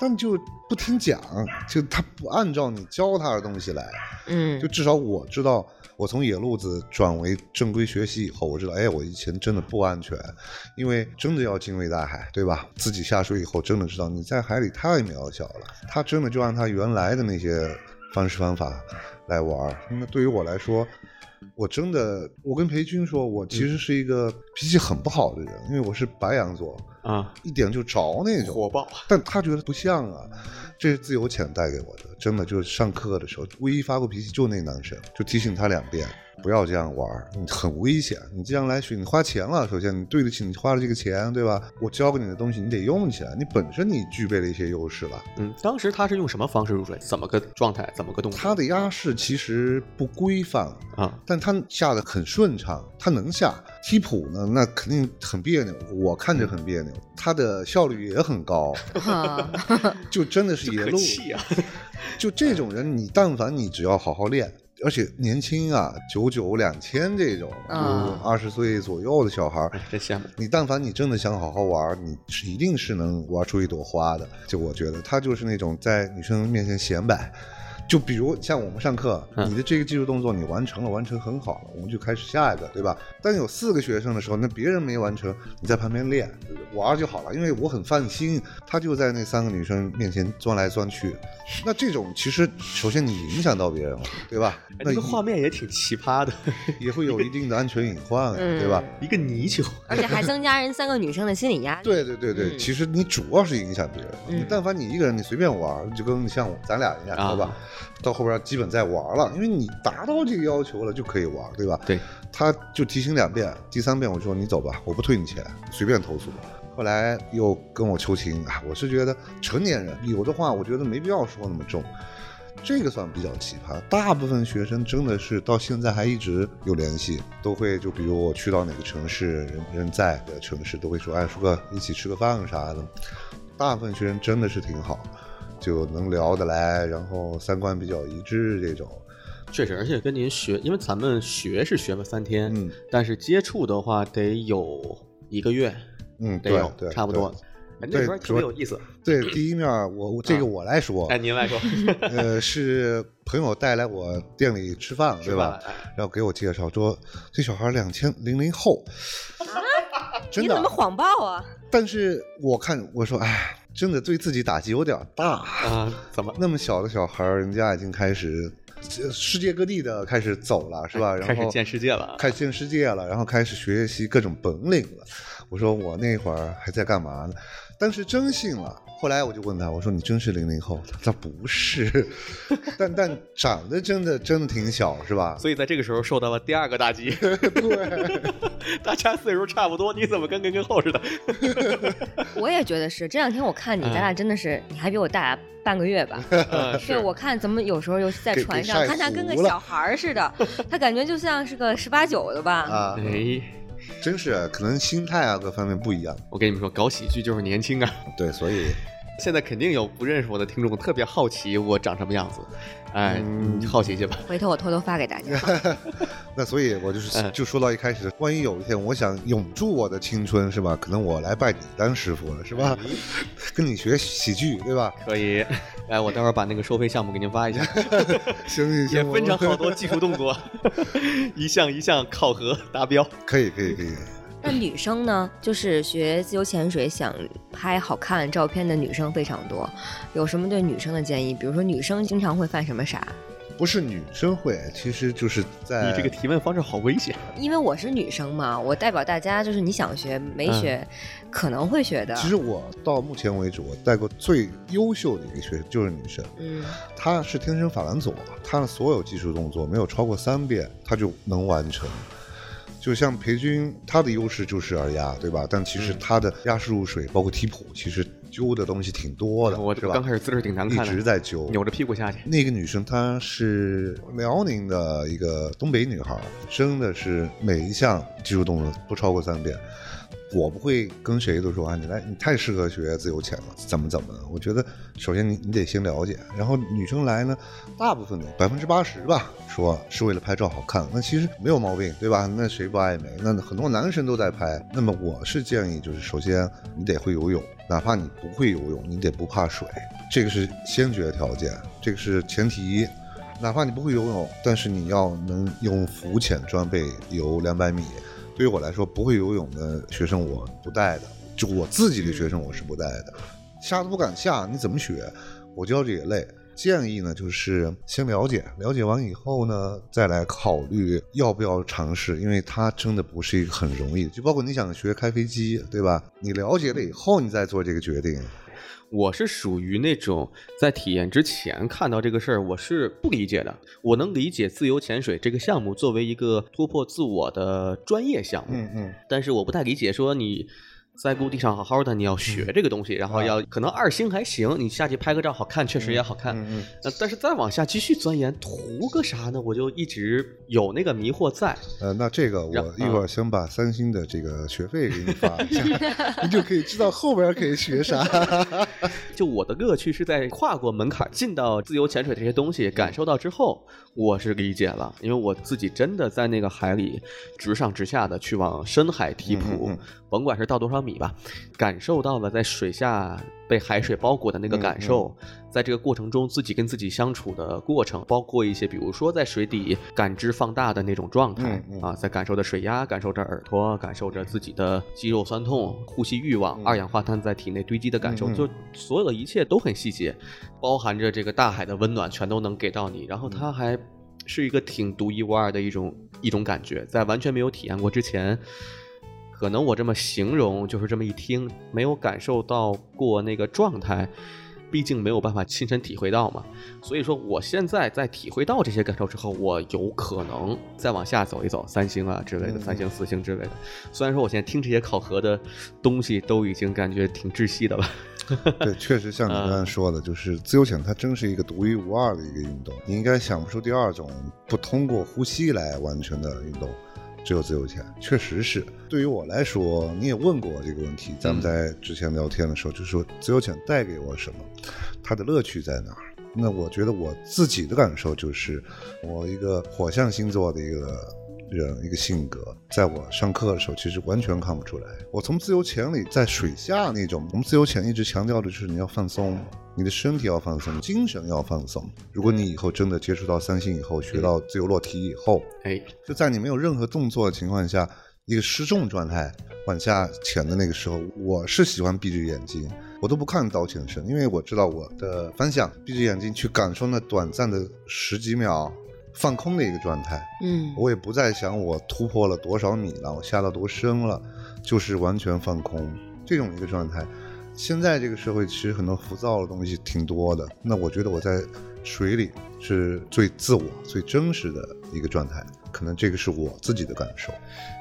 但就不听讲，就他不按照你教他的东西来，嗯就至少我知道，我从野路子转为正规学习以后，我知道，哎，我以前真的不安全，因为真的要敬畏大海，对吧？自己下水以后，真的知道你在海里太渺小了，他真的就按他原来的那些方式方法来玩。那对于我来说，我真的，我跟裴军说，我其实是一个脾气很不好的人，因为我是白羊座。啊，一点就着那种。火爆。但他觉得不像啊，这是自由潜带给我的，真的就是上课的时候，唯一发过脾气就那男生，就提醒他两遍，不要这样玩儿，你很危险。你这样来学，你花钱了，首先你对得起你花了这个钱，对吧？我教给你的东西你得用起来，你本身你具备了一些优势了。嗯，当时他是用什么方式入水？怎么个状态？怎么个动作？他的压式其实不规范，啊，但他下的很顺畅，他能下。踢谱呢，那肯定很别扭，我看着很别扭。他的效率也很高，就真的是野路。就这种人，你但凡你只要好好练，而且年轻啊，九九两千这种，啊二十岁左右的小孩真羡慕。你但凡你真的想好好玩，你是一定是能玩出一朵花的。就我觉得他就是那种在女生面前显摆。就比如像我们上课，嗯你的这个技术动作你完成了，完成很好了，我们就开始下一个，对吧？但有四个学生的时候，那别人没完成，你在旁边练玩就好了，因为我很放心。他就在那三个女生面前钻来钻去，那这种其实首先你影响到别人了，对吧？哎那这个画面也挺奇葩的，也会有一定的安全隐患，嗯对吧？一个泥鳅。而且还增加人三个女生的心理压力。对对对对，嗯其实你主要是影响别人。嗯你但凡你一个人，你随便玩，就跟像咱俩一样，啊好吧？到后边基本在玩了，因为你达到这个要求了，就可以玩，对吧？对，他就提醒两遍，第三遍我说你走吧，我不退你钱，随便投诉。后来又跟我求情啊，我是觉得成年人有的话，我觉得没必要说那么重。这个算比较奇葩，大部分学生真的是到现在还一直有联系，都会就比如我去到哪个城市，人人在的城市都会说，哎，叔哥一起吃个饭啥的。大部分学生真的是挺好，就能聊得来，然后三观比较一致这种。确实，而且跟您学，因为咱们学是学了三天，嗯但是接触的话得有一个月，嗯，得有对对，差不多。哎那对边特别有意思。对。第一面我我这个啊我来说，哎，您来说，呃，是朋友带来我店里吃饭，对吧？然后给我介绍说，这小孩两千零零后，真的你怎么。谎报啊？但是我看我说，哎，真的对自己打击有点大。啊，怎么那么小的小孩儿，人家已经开始呃世界各地的开始走了，是吧？然后开始见世界了？开始见世界了，然后开始学习各种本领了。我说我那会儿还在干嘛呢？当时真信了。后来我就问他，我说你真是零零后？他说不是，但但长得真的真的挺小，是吧？所以在这个时候受到了第二个打击。对，大家岁数差不多，你怎么跟零零后似的？我也觉得是。这两天我看你，咱俩真的是，你还比我大半个月吧？嗯，对，是我看怎么有时候又在船上看他跟个小孩似的，他感觉就像是个十八九的吧？啊，哎，真是可能心态啊各方面不一样。我跟你们说，搞喜剧就是年轻啊。对，所以现在肯定有不认识我的听众特别好奇我长什么样子，哎，嗯你好奇去吧。回头我偷偷发给大家。那所以，我就是嗯就说到一开始，万一有一天我想永驻我的青春，是吧？可能我来拜你当师傅了，是吧？跟你学喜剧，对吧？可以，哎，我待会儿把那个收费项目给您发一下，行行行，也分成好多技术动作，一项一项考核达标。可以可以可以。那女生呢，就是学自由潜水想拍好看照片的女生非常多，有什么对女生的建议？比如说女生经常会犯什么傻？不是女生会，其实就是在你这个提问方式好危险。因为我是女生嘛，我代表大家，就是你想学没学，可能会学的。其实我到目前为止，我带过最优秀的一个学生就是女生，嗯，她是天生法兰佐，她的所有技术动作没有超过三遍，她就能完成。就像裴军，他的优势就是耳压，对吧？但其实他的压式入水，包括踢谱，其实揪的东西挺多的，我？刚开始姿势挺难看的一，直在揪，扭着屁股下去。那个女生她是辽宁的一个东北女孩，真的是每一项技术动作不超过三遍。我不会跟谁都说啊，你来，你太适合学自由潜了，怎么怎么的。我觉得首先你你得先了解，然后女生来呢，大部分的百分之八十吧，说是为了拍照好看，那其实没有毛病，对吧？那谁不爱美？那很多男生都在拍。那么我是建议，就是首先你得会游泳，哪怕你不会游泳，你得不怕水，这个是先决条件，这个是前提。哪怕你不会游泳，但是你要能用浮潜装备游两百米。对于我来说，不会游泳的学生我不带的，就我自己的学生我是不带的，下都不敢下，你怎么学？我教着也累。建议呢，就是先了解，了解完以后呢，再来考虑要不要尝试，因为它真的不是一个很容易。就包括你想学开飞机，对吧？你了解了以后，你再做这个决定。我是属于那种在体验之前看到这个事儿，我是不理解的。我能理解自由潜水这个项目作为一个突破自我的专业项目，嗯嗯，但是我不太理解说你。在陆地上好好的，你要学这个东西，然后要可能二星还行，你下去拍个照好看，确实也好看。嗯嗯。那但是再往下继续钻研，图个啥呢？我就一直有那个迷惑在。呃，那这个我一会儿先把三星的这个学费给你发一下，你就可以知道后边可以学啥。就我的乐趣是在跨过门槛，进到自由潜水这些东西，感受到之后，我是理解了，因为我自己真的在那个海里直上直下的去往深海提普，甭管是到多少米。你吧，感受到了在水下被海水包裹的那个感受，在这个过程中自己跟自己相处的过程，包括一些比如说在水底感知放大的那种状态啊，在感受着水压，感受着耳朵，感受着自己的肌肉酸痛、呼吸欲望、二氧化碳在体内堆积的感受，就所有的一切都很细节，包含着这个大海的温暖，全都能给到你。然后它还是一个挺独一无二的一种一种感觉，在完全没有体验过之前。可能我这么形容，就是这么一听，没有感受到过那个状态，毕竟没有办法亲身体会到嘛。所以说，我现在在体会到这些感受之后，我有可能再往下走一走，三星啊之类的，三星、四星之类的。虽然说我现在听这些考核的东西，都已经感觉挺窒息的了。对，确实像你刚才说的，就是自由潜，它真是一个独一无二的一个运动，你应该想不出第二种不通过呼吸来完成的运动。只有自由潜，确实是。对于我来说，你也问过我这个问题，咱们在之前聊天的时候，就说自由潜带给我什么，它的乐趣在哪儿？那我觉得我自己的感受就是，我一个火象星座的一个。人一个性格，在我上课的时候，其实完全看不出来。我从自由潜里，在水下那种，我们自由潜一直强调的就是你要放松，你的身体要放松，精神要放松。如果你以后真的接触到三星以后，学到自由落体以后，哎，就在你没有任何动作的情况下，一个失重状态往下潜的那个时候，我是喜欢闭着眼睛，我都不看导潜声，因为我知道我的方向，闭着眼睛去感受那短暂的十几秒。放空的一个状态，嗯，我也不再想我突破了多少米了，我下到多深了，就是完全放空这种一个状态。现在这个社会其实很多浮躁的东西挺多的，那我觉得我在水里是最自我、最真实的一个状态，可能这个是我自己的感受。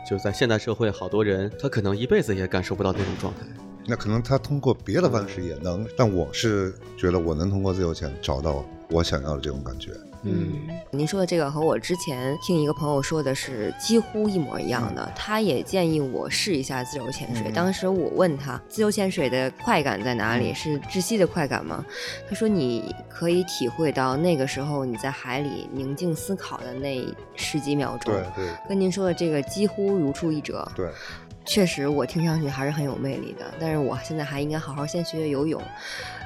就是在现代社会，好多人他可能一辈子也感受不到那种状态，那可能他通过别的方式也能，但我是觉得我能通过自由潜找到我想要的这种感觉。嗯，您说的这个和我之前听一个朋友说的是几乎一模一样的。他也建议我试一下自由潜水。当时我问他，自由潜水的快感在哪里？是窒息的快感吗？他说你可以体会到那个时候你在海里宁静思考的那十几秒钟。对对，跟您说的这个几乎如出一辙。对。确实，我听上去还是很有魅力的。但是我现在还应该好好先学学游泳。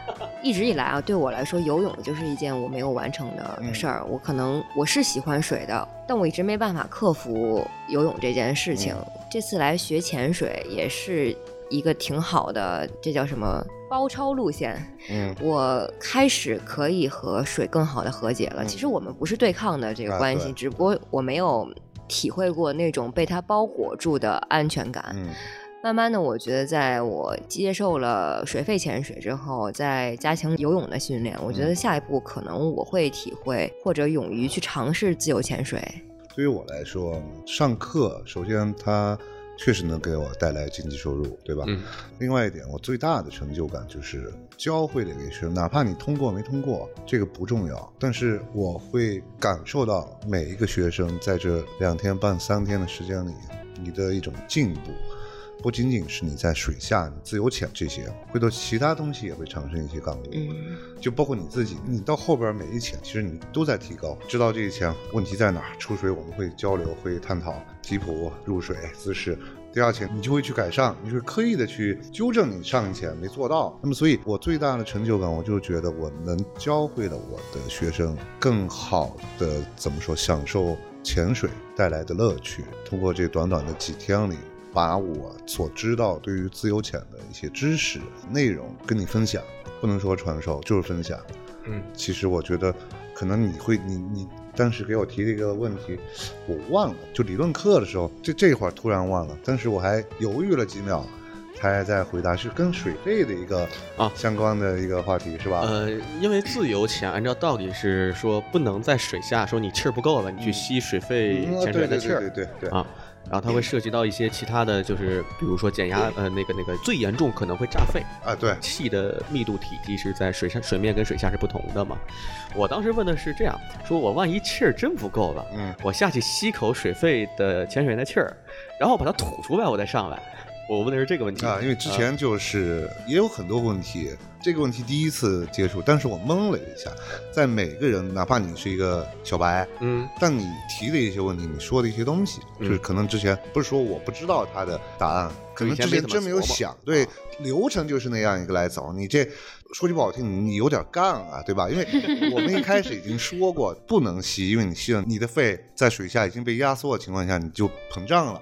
一直以来啊，对我来说，游泳就是一件我没有完成的事儿。我可能我是喜欢水的，但我一直没办法克服游泳这件事情。这次来学潜水也是一个挺好的，这叫什么包抄路线？嗯，我开始可以和水更好的和解了。其实我们不是对抗的这个关系，只不过我没有。体会过那种被它包裹住的安全感。慢慢的，我觉得在我接受了水肺潜水之后，再加强游泳的训练，我觉得下一步可能我会体会或者勇于去尝试自由潜水。对于我来说，上课首先它。确实能给我带来经济收入，对吧？嗯。另外一点，我最大的成就感就是教会了一个学生，哪怕你通过没通过，这个不重要，但是我会感受到每一个学生在这两天半、三天的时间里，你的一种进步。不仅仅是你在水下你自由潜这些，回头其他东西也会产生一些感悟，就包括你自己，你到后边每一潜，其实你都在提高，知道这一潜问题在哪儿，出水我们会交流，会探讨吉普入水姿势，第二潜你就会去改善，你会刻意的去纠正你上一潜没做到。那么，所以我最大的成就感，我就觉得我能教会了我的学生更好的怎么说享受潜水带来的乐趣，通过这短短的几天里。把我所知道对于自由潜的一些知识内容跟你分享，不能说传授，就是分享。嗯，其实我觉得可能你会你你当时给我提的一个问题，我忘了，就理论课的时候，这这会儿突然忘了，当时我还犹豫了几秒。才在回答是跟水费的一个啊相关的一个话题是吧？呃，因为自由潜按照道理是说不能在水下说你气儿不够了，你去吸水肺嗯潜水员的气儿、对对对对对啊，然后它会涉及到一些其他的就是比如说减压呃那个那个最严重可能会炸肺，啊对，气的密度体积是在水上水面跟水下是不同的嘛。我当时问的是这样，说我万一气儿真不够了，嗯我下去吸口水肺的潜水员的气儿，然后把它吐出来，我再上来。我问的是这个问题啊，因为之前就是也有很多问题，这个问题第一次接触，但是我懵了一下，在每个人，哪怕你是一个小白，嗯但你提的一些问题，你说的一些东西，嗯就是可能之前不是说我不知道他的答案，可能之前真没有想，对啊，流程就是那样一个来走，你这。说句不好听，你有点杠啊，对吧？因为我们一开始已经说过，不能吸，因为你吸了，你的肺在水下已经被压缩的情况下，你就膨胀了。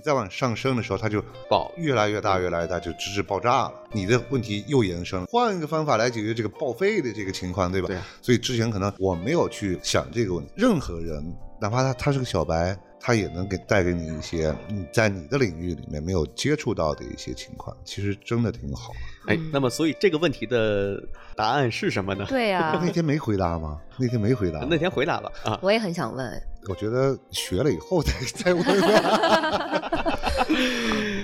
你再往上升的时候，它就爆越来越大，越来越大，就直至爆炸了。你的问题又延伸了，换一个方法来解决这个报废的这个情况，对吧？对所以之前可能我没有去想这个问题。任何人，哪怕他他是个小白，他也能给带给你一些你在你的领域里面没有接触到的一些情况，其实真的挺好。哎，那么所以这个问题的答案是什么呢？对呀、那天没回答吗？那天没回答。那天回答了啊，我也很想问，我觉得学了以后 再再问。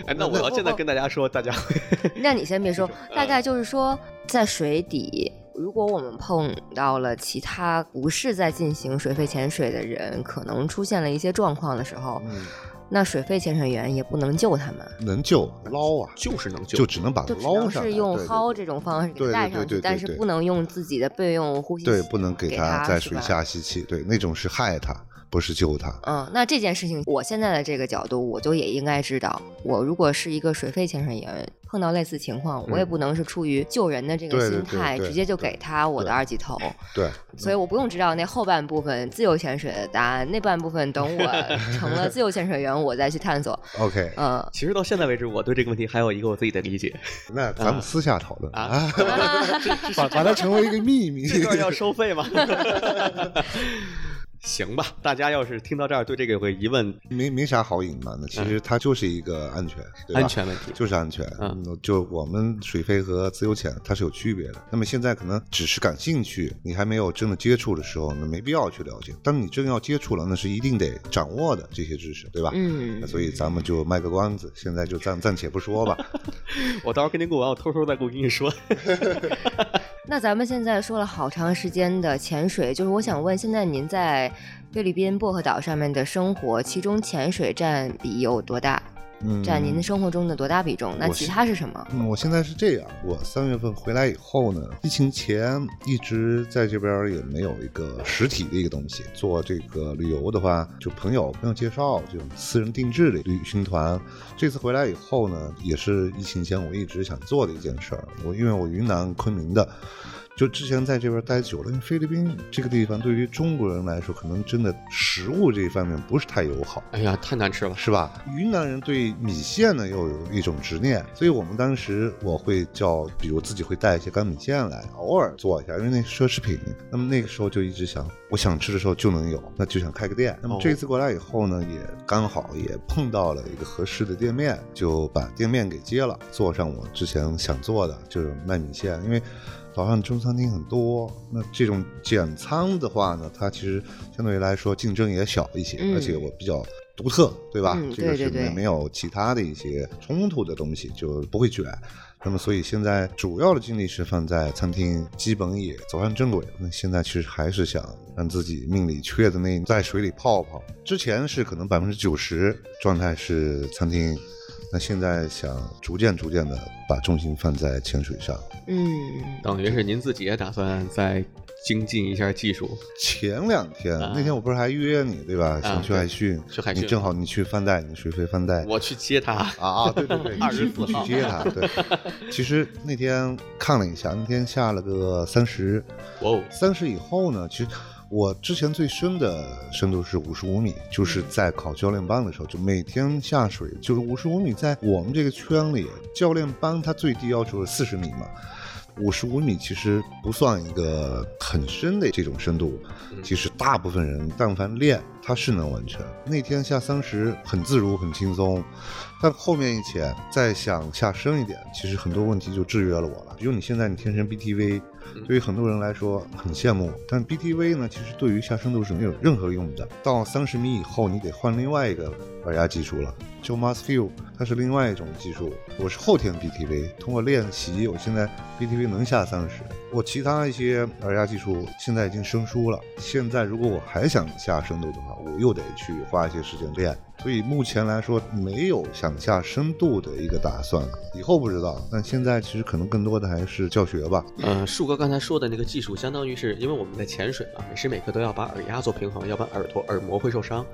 哎，那我要现在跟大家说，大家会那你先别说，嗯大概就是说，在水底，如果我们碰到了其他不是在进行水肺潜水的人，可能出现了一些状况的时候，嗯，那水肺潜水员也不能救他们，能救捞啊，就是能救，就只能把捞上来。是用薅这种方式给带上去，对对对对但是不能用自己的备用呼吸器对，不能给给他在水下吸气，对，那种是害他，不是救他。嗯，那这件事情，我现在的这个角度，我就也应该知道，我如果是一个水肺潜水员，碰到类似情况，我也不能是出于救人的这个对对对心态，对直接就给他我的二级头。对，所以我不用知道那后半部分自由潜水的答案，那半部分等我成了自由潜水员，我再去探索。OK，嗯，其实到现在为止，我对这个问题还有一个我自己的理解那咱们私下讨论啊，把把它成为一个秘密。这段要收费吗？行吧，大家要是听到这儿对这个有个疑问，没没啥好隐瞒的，其实它就是一个安全，对吧安全问题就是安全。嗯嗯，就我们水肺和自由潜它是有区别的。那么现在可能只是感兴趣，你还没有真的接触的时候，那没必要去了解。当你真要接触了，那是一定得掌握的这些知识，对吧？嗯所以咱们就卖个关子，现在就暂暂且不说吧。我到时候跟您过完，我偷偷再过跟你说。那咱们现在说了好长时间的潜水，就是我想问，现在您在菲律宾薄荷岛上面的生活，其中潜水占比有多大？嗯，占您的生活中的多大比重？那其他是什么？嗯，我现在是这样，我三月份回来以后呢，疫情前一直在这边也没有一个实体的一个东西。做这个旅游的话，就朋友朋友介绍这种私人定制的旅行团。这次回来以后呢，也是疫情前我一直想做的一件事儿。我因为我云南昆明的。就之前在这边待久了，因为菲律宾这个地方对于中国人来说，可能真的食物这一方面不是太友好。哎呀，太难吃了。是吧？云南人对米线呢又有一种执念，所以我们当时我会叫，比如自己会带一些干米线来，偶尔做一下，因为那是奢侈品。那么那个时候就一直想，我想吃的时候就能有，那就想开个店。那么这次过来以后呢，也刚好也碰到了一个合适的店面，就把店面给接了，做上我之前想做的，就是卖米线，因为。岛上中餐厅很多，那这种简餐的话呢，它其实相对于来说竞争也小一些，嗯而且我比较独特，对吧？嗯这个是没有其他的一些冲突的东西，就不会卷。那么，所以现在主要的精力是放在餐厅，基本也走上正轨。那现在其实还是想让自己命里缺的那在水里泡泡。之前是可能百分之九十状态是餐厅，那现在想逐渐逐渐的把重心放在潜水上。嗯，等于是您自己也打算再精进一下技术。前两天、啊那天我不是还约你对吧？想去对海训，去海训你正好你去饭带，你水费饭带，我去接他。啊啊，对对对，二十四号去接他。对，其实那天看了一下，那天下了个三十，哦，三十以后呢，其实我之前最深的深度是五十五米，就是在考教练班的时候，就每天下水就是五十五米，在我们这个圈里，教练班它最低要求是四十米嘛。五十五米其实不算一个很深的这种深度，其实大部分人但凡练，他是能完成。那天下三十很自如很轻松，但后面一潜再想下深一点，其实很多问题就制约了我了。比如你现在你天生 BTV，对于很多人来说很羡慕，但 BTV 呢，其实对于下深度是没有任何用的。到三十米以后，你得换另外一个耳压技术了。就 Must Feel，它是另外一种技术。我是后天 BTV，通过练习，我现在 BTV 能下三十。我其他一些耳压技术现在已经生疏了。现在如果我还想下深度的话，我又得去花一些时间练。所以目前来说，没有想下深度的一个打算。以后不知道，但现在其实可能更多的还是教学吧。嗯，树哥刚才说的那个技术，相当于是因为我们在潜水嘛，每时每刻都要把耳压做平衡，要不然耳朵耳膜会受伤。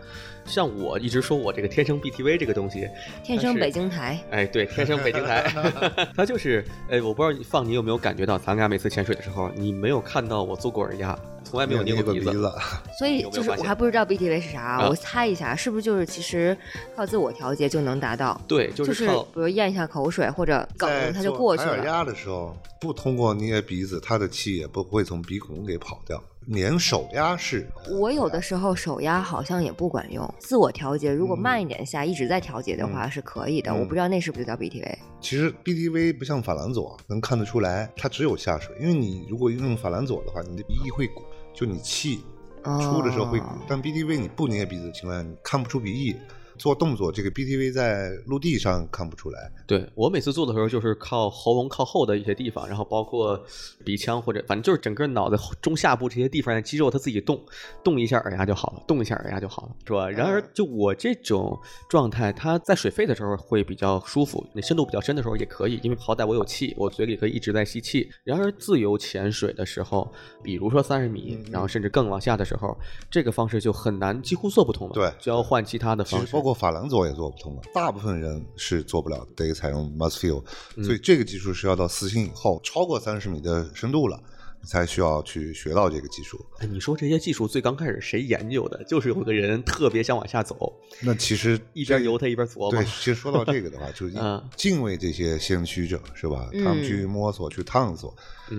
像我一直说我这个天生 BTV 这个东西，天生北京台，哎，对，天生北京台，它就是，哎，我不知道放你有没有感觉到，咱俩每次潜水的时候，你没有看到我做过耳压，从来没有捏过鼻子，所以就是我还不知道 BTV 是啥，我猜一下，是不是就是其实靠自我调节就能达到？对，就是比如咽一下口水或者梗，它就过去了。耳压的时候不通过捏鼻子，它的气也不会从鼻孔给跑掉。连手压是，我有的时候手压好像也不管用，自我调节如果慢一点下，一直在调节的话是可以的。我不知道那是不是叫 BTV。其实 BTV 不像法兰佐能看得出来，它只有下水，因为你如果用法兰佐的话，你的鼻翼会鼓，就你气出的时候会鼓，但 BTV 你不捏鼻子的情况下，你看不出鼻翼。做动作，这个 BTV 在陆地上看不出来。对我每次做的时候，就是靠喉咙靠后的一些地方，然后包括鼻腔或者反正就是整个脑袋中下部这些地方的肌肉，它自己动动一下，耳压就好了，动一下耳压就好了，是吧？然而就我这种状态，它在水肺的时候会比较舒服，你深度比较深的时候也可以，因为好歹我有气，我嘴里可以一直在吸气。然而自由潜水的时候，比如说三十米，然后甚至更往下的时候，这个方式就很难，几乎做不通了。对，就要换其他的方式。包括法兰佐也做不通了，大部分人是做不了，得采用 Must Feel，所以这个技术是要到四星以后，超过三十米的深度了。才需要去学到这个技术。哎，你说这些技术最刚开始谁研究的？就是有个人特别想往下走。那其实一边游他一边琢磨。对，其实说到这个的话，就 是敬畏这些先驱者，是吧？他们去摸索、去探索，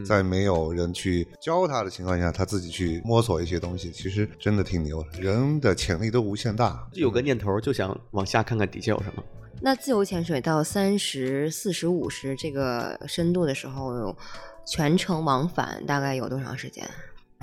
在没有人去教他的情况下，他自己去摸索一些东西，其实真的挺牛。人的潜力都无限大。就有个念头，就想往下看看底下有什么。那自由潜水到三十四十五十这个深度的时候。全程往返大概有多长时间？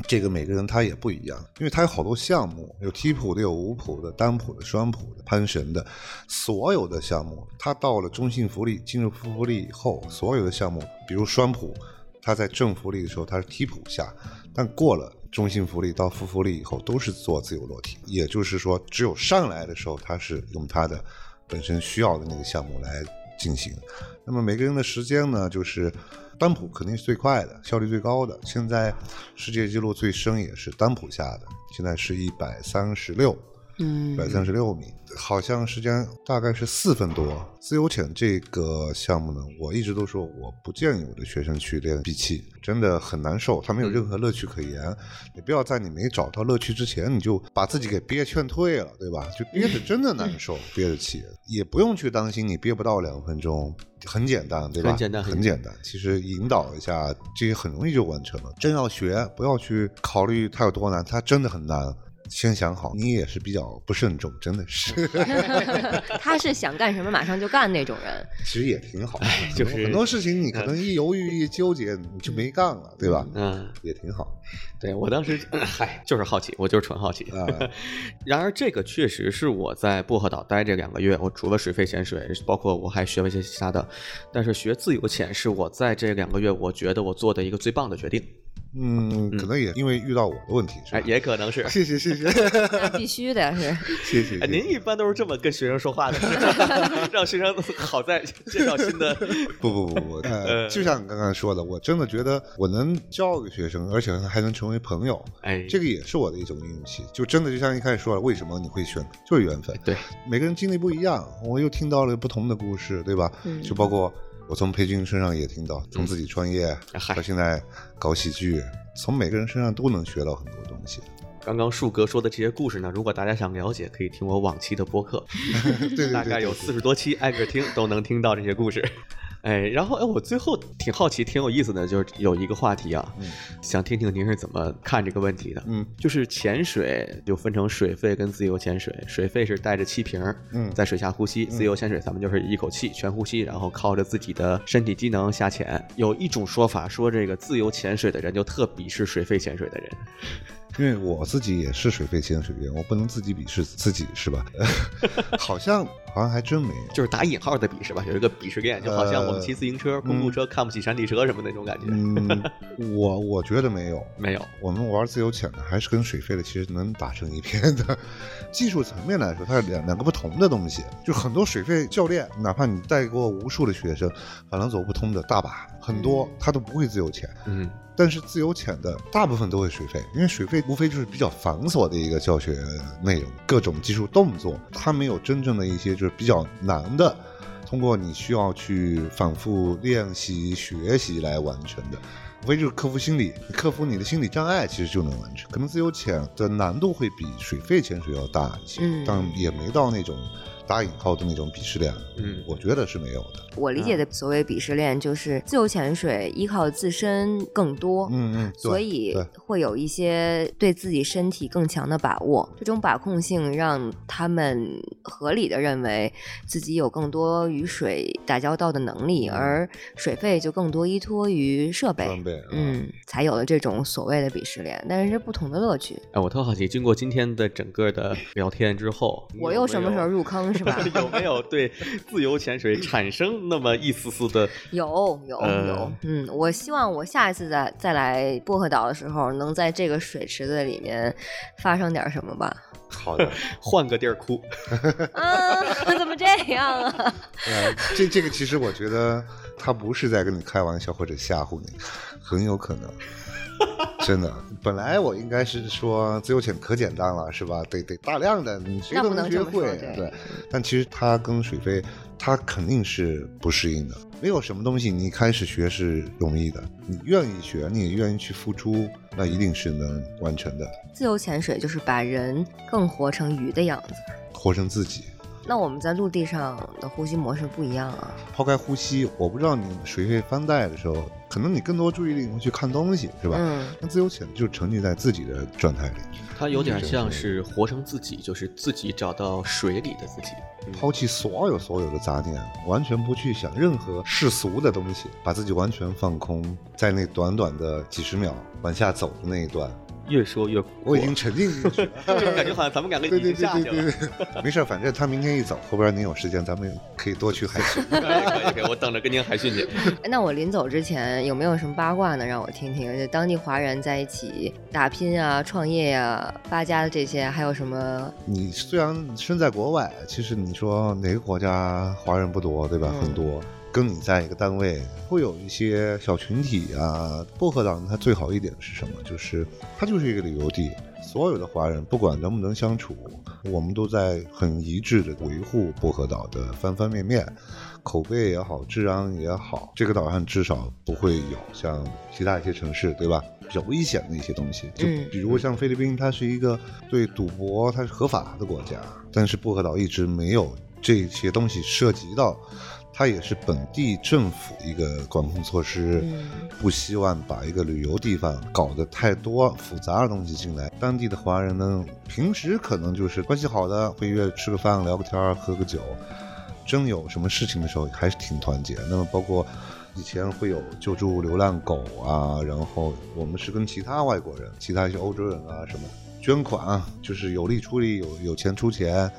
这个每个人他也不一样，因为他有好多项目，有梯普的，有五普的，单普的，双普的，攀绳的，所有的项目，他到了中性浮力进入负浮力以后，所有的项目，比如双普，他在正浮力的时候他是梯普下，但过了中性浮力到负浮力以后都是做自由落体，也就是说，只有上来的时候他是用他的本身需要的那个项目来进行。那么每个人的时间呢，就是。单普肯定是最快的，效率最高的。现在世界纪录最深也是单普下的，现在是一百三十六。一百三十六米，好像时间大概是四分多。自由潜这个项目呢，我一直都说我不建议我的学生去练闭气，真的很难受，他没有任何乐趣可言。你不要在你没找到乐趣之前，你就把自己给憋劝退了，对吧？就憋着真的难受，憋着气，也不用去担心你憋不到两分钟，很简单，对吧？很简单，很简单。其实引导一下，这些很容易就完成了。真要学，不要去考虑它有多难，它真的很难。先想好，你也是比较不慎重，真的是。他是想干什么马上就干那种人，其实也挺好。就是很多事情你可能一犹豫一纠结，你就没干了，对吧？嗯，也挺好。对我当时，嗨，就是好奇，我就是纯好奇。然而，这个确实是我在薄荷岛待这两个月，我除了水肺潜水，包括我还学了一些其他的。但是学自由潜是我在这两个月我觉得我做的一个最棒的决定。嗯，可能也因为遇到我的问题，哎，也可能是。谢谢谢谢，必须的是。谢谢。您一般都是这么跟学生说话的，让学生好在介绍新的。不不不不，呃，就像你刚刚说的，我真的觉得我能教给学生，而且还能成为朋友，哎，这个也是我的一种运气。就真的就像一开始说了，为什么你会选，就是缘分。对，每个人经历不一样，我又听到了不同的故事，对吧？就包括。我从裴军身上也听到，从自己创业到现在搞喜剧，从每个人身上都能学到很多东西。刚刚树哥说的这些故事呢，如果大家想了解，可以听我往期的播客，对，大概有四十多期，挨个听都能听到这些故事。哎，然后哎，我最后挺好奇，挺有意思的，就是有一个话题啊，嗯想听听您是怎么看这个问题的。嗯就是潜水就分成水肺跟自由潜水，水肺是带着气瓶儿嗯在水下呼吸，自由潜水咱们就是一口气全呼吸，然后靠着自己的身体机能下潜。有一种说法说，这个自由潜水的人就特鄙视水肺潜水的人。因为我自己也是水肺潜水员，我不能自己鄙视自己，是吧？好像好像还真没有。就是打引号的鄙视吧，有一个鄙视链，就好像我们骑自行车、公路车看不起山地车什么那种感觉。嗯，我我觉得没有。没有，我们玩自由潜的还是跟水肺的其实能打成一片的。技术层面来说，它是两两个不同的东西。就很多水肺教练，哪怕你带过无数的学生，反正走不通的大把，很多他都不会自由潜。嗯但是自由潜的大部分都会水肺，因为水肺无非就是比较繁琐的一个教学内容，各种技术动作，它没有真正的一些就是比较难的，通过你需要去反复练习学习来完成的。无非就是克服心理，克服你的心理障碍，其实就能完成。可能自由潜的难度会比水肺潜水要大一些，嗯但也没到那种打引号的那种鄙视链。嗯我觉得是没有的。我理解的所谓鄙视链，就是自由潜水依靠自身更多，嗯嗯，所以会有一些对自己身体更强的把握。这种把控性让他们合理的认为自己有更多与水打交道的能力，嗯而水费就更多依托于设备。装备，啊嗯，才有了这种所谓的鄙视链，但是是不同的乐趣。哎，我特好奇，经过今天的整个的聊天之后，我又什么时候入坑 是吧？有没有对自由潜水产生那么一丝丝的？有有呃有，嗯，我希望我下一次再再来薄荷岛的时候，能在这个水池子里面发生点什么吧。好的。换个地儿哭，啊，怎么这样啊？呃，这这个其实我觉得他不是在跟你开玩笑或者吓唬你，很有可能。真的，本来我应该是说自由潜可简单了，是吧？得得大量的，你谁那都能学会，对但其实它跟水肺，它肯定是不适应的。没有什么东西你一开始学是容易的，你愿意学，你也愿意去付出，那一定是能完成的，自由潜水就是把人更活成鱼的样子。活成自己。那我们在陆地上的呼吸模式不一样啊。抛开呼吸，我不知道你水肺翻带的时候，可能你更多注意力会去看东西，是吧？嗯那自由潜就沉浸在自己的状态里，它有点像是活成自己，就是自己找到水里的自己。嗯抛弃所有所有的杂念，完全不去想任何世俗的东西，把自己完全放空，在那短短的几十秒往下走的那一段，越说越苦，我已经沉浸进去了。感觉好像咱们两个已对对对经下去对了。对对，没事儿，反正他明天一走，后边您有时间，咱们可以多去海训。可以可以，我等着跟您海训去。哎那我临走之前有没有什么八卦呢？让我听听。就当地华人在一起打拼啊、创业呀、发家的这些，还有什么？你虽然身在国外，其实你说哪个国家华人不多，对吧？嗯很多。跟你在一个单位，会有一些小群体啊。薄荷岛它最好一点是什么？就是它就是一个旅游地，所有的华人不管能不能相处，我们都在很一致的维护薄荷岛的方方面面，口碑也好，治安也好，这个岛上至少不会有像其他一些城市，对吧？比较危险的一些东西，就比如像菲律宾，它是一个对赌博它是合法的国家，但是薄荷岛一直没有这些东西涉及到，它也是本地政府一个管控措施，嗯不希望把一个旅游地方搞得太多复杂的东西进来。当地的华人呢，平时可能就是关系好的会约吃个饭、聊个天、喝个酒，真有什么事情的时候还是挺团结。那么包括。以前会有救助流浪狗啊，然后我们是跟其他外国人、其他一些欧洲人啊什么捐款啊，就是有力出力，有有钱出钱。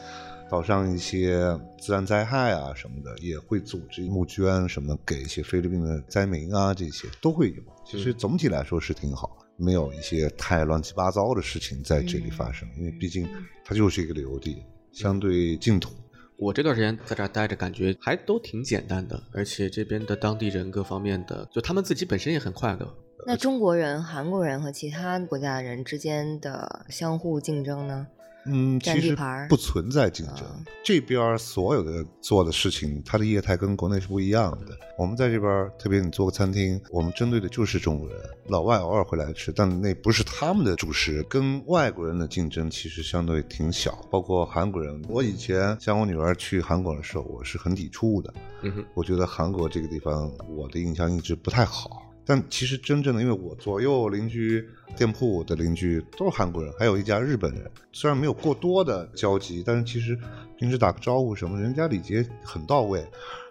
岛上一些自然灾害啊什么的，也会组织募捐什么给一些菲律宾的灾民啊，这些都会有。其实总体来说是挺好，没有一些太乱七八糟的事情在这里发生，因为毕竟它就是一个旅游地，相对净土。我这段时间在这儿待着，感觉还都挺简单的，而且这边的当地人各方面的，就他们自己本身也很快乐。那中国人、韩国人和其他国家人之间的相互竞争呢？嗯，其实不存在竞争。啊这边所有的做的事情，它的业态跟国内是不一样的。我们在这边，特别你做个餐厅，我们针对的就是中国人，老外偶尔会来吃，但那不是他们的主食。跟外国人的竞争其实相对挺小，包括韩国人。我以前像我女儿去韩国的时候，我是很抵触的。嗯哼，我觉得韩国这个地方，我的印象一直不太好。但其实真正的，因为我左右邻居、店铺的邻居都是韩国人，还有一家日本人。虽然没有过多的交集，但是其实平时打个招呼什么，人家礼节很到位。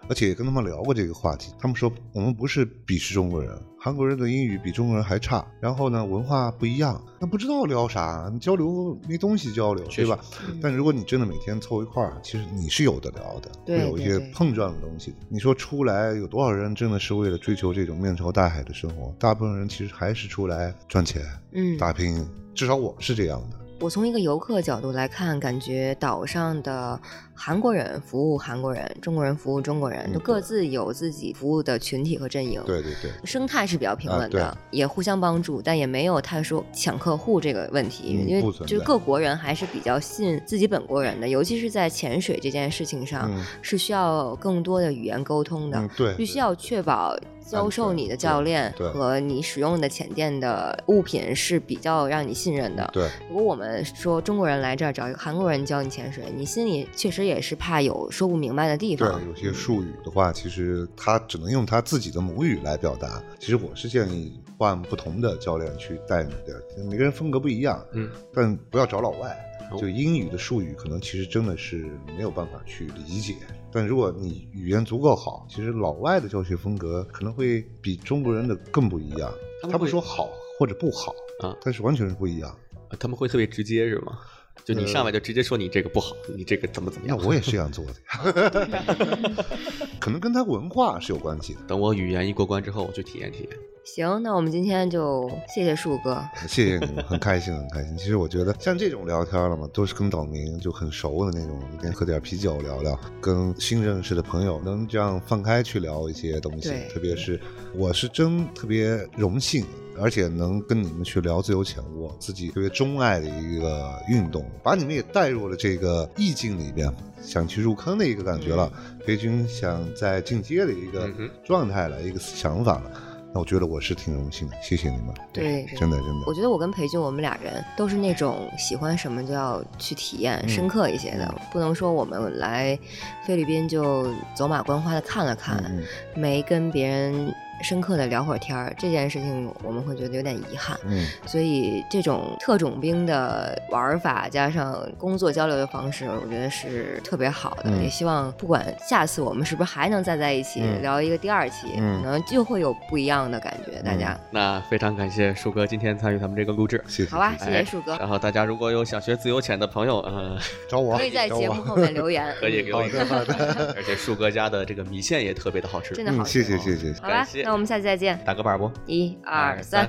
而且也跟他们聊过这个话题，他们说我们不是鄙视中国人，韩国人的英语比中国人还差，然后呢文化不一样，那不知道聊啥，交流没东西交流，对吧？但如果你真的每天凑一块儿，其实你是有的聊的，对会有一些碰撞的东西。你说出来有多少人真的是为了追求这种面朝大海的生活？大部分人其实还是出来赚钱、嗯，打拼，至少我是这样的。我从一个游客角度来看，感觉岛上的韩国人服务韩国人，中国人服务中国人，嗯都各自有自己服务的群体和阵营。对对对，生态是比较平稳的，啊也互相帮助，但也没有太说抢客户这个问题，嗯因为就是各国人还是比较信自己本国人的，尤其是在潜水这件事情上，嗯。是需要更多的语言沟通的，嗯对，必须要确保教授你的教练和你使用的潜店的物品是比较让你信任的。对。如果我们说中国人来这儿找一个韩国人教你潜水，你心里确实也是怕有说不明白的地方对方。，有些术语的话，其实他只能用他自己的母语来表达。其实我是建议换不同的教练去带你的，每个人风格不一样，嗯，但不要找老外。哦就英语的术语，可能其实真的是没有办法去理解。但如果你语言足够好，其实老外的教学风格可能会比中国人的更不一样。他不说好或者不好啊但是完全是不一样。他们会特别直接是吗？就你上来就直接说你这个不好，你这个怎么怎么样？那我也是这样做的呀，可能跟他文化是有关系的。等我语言一过关之后，我去体验体验。行，那我们今天就谢谢树哥。谢谢你们，很开心，很开心。其实我觉得像这种聊天了嘛，都是跟岛民就很熟的那种，一边喝点啤酒聊聊，跟新认识的朋友能这样放开去聊一些东西对。特别是我是真特别荣幸，而且能跟你们去聊自由潜我自己特别钟爱的一个运动，把你们也带入了这个意境里边，想去入坑的一个感觉了。裴军想在进阶的一个状态了，一个想法了。那我觉得我是挺荣幸的，谢谢你们，对，真的真的。我觉得我跟裴俊，我们俩人都是那种喜欢什么就要去体验、嗯深刻一些的，不能说我们来菲律宾就走马观花的看了看，嗯。没跟别人深刻的聊会儿天儿，这件事情我们会觉得有点遗憾。嗯。所以这种特种兵的玩法加上工作交流的方式，我觉得是特别好的。嗯也希望不管下次我们是不是还能再在一起、嗯聊一个第二期，嗯可能就会有不一样的感觉。大家、那非常感谢树哥今天参与咱们这个录制。谢谢，好吧，谢谢谢树哥，然后大家如果有想学自由潜的朋友，呃，找我，可以在节目后面留言。可以给我好一个好的，而且树哥家的这个米线也特别的好吃。真的好嗯，谢谢谢谢。好吧感谢，那我们下期再见。打个板不？一二。三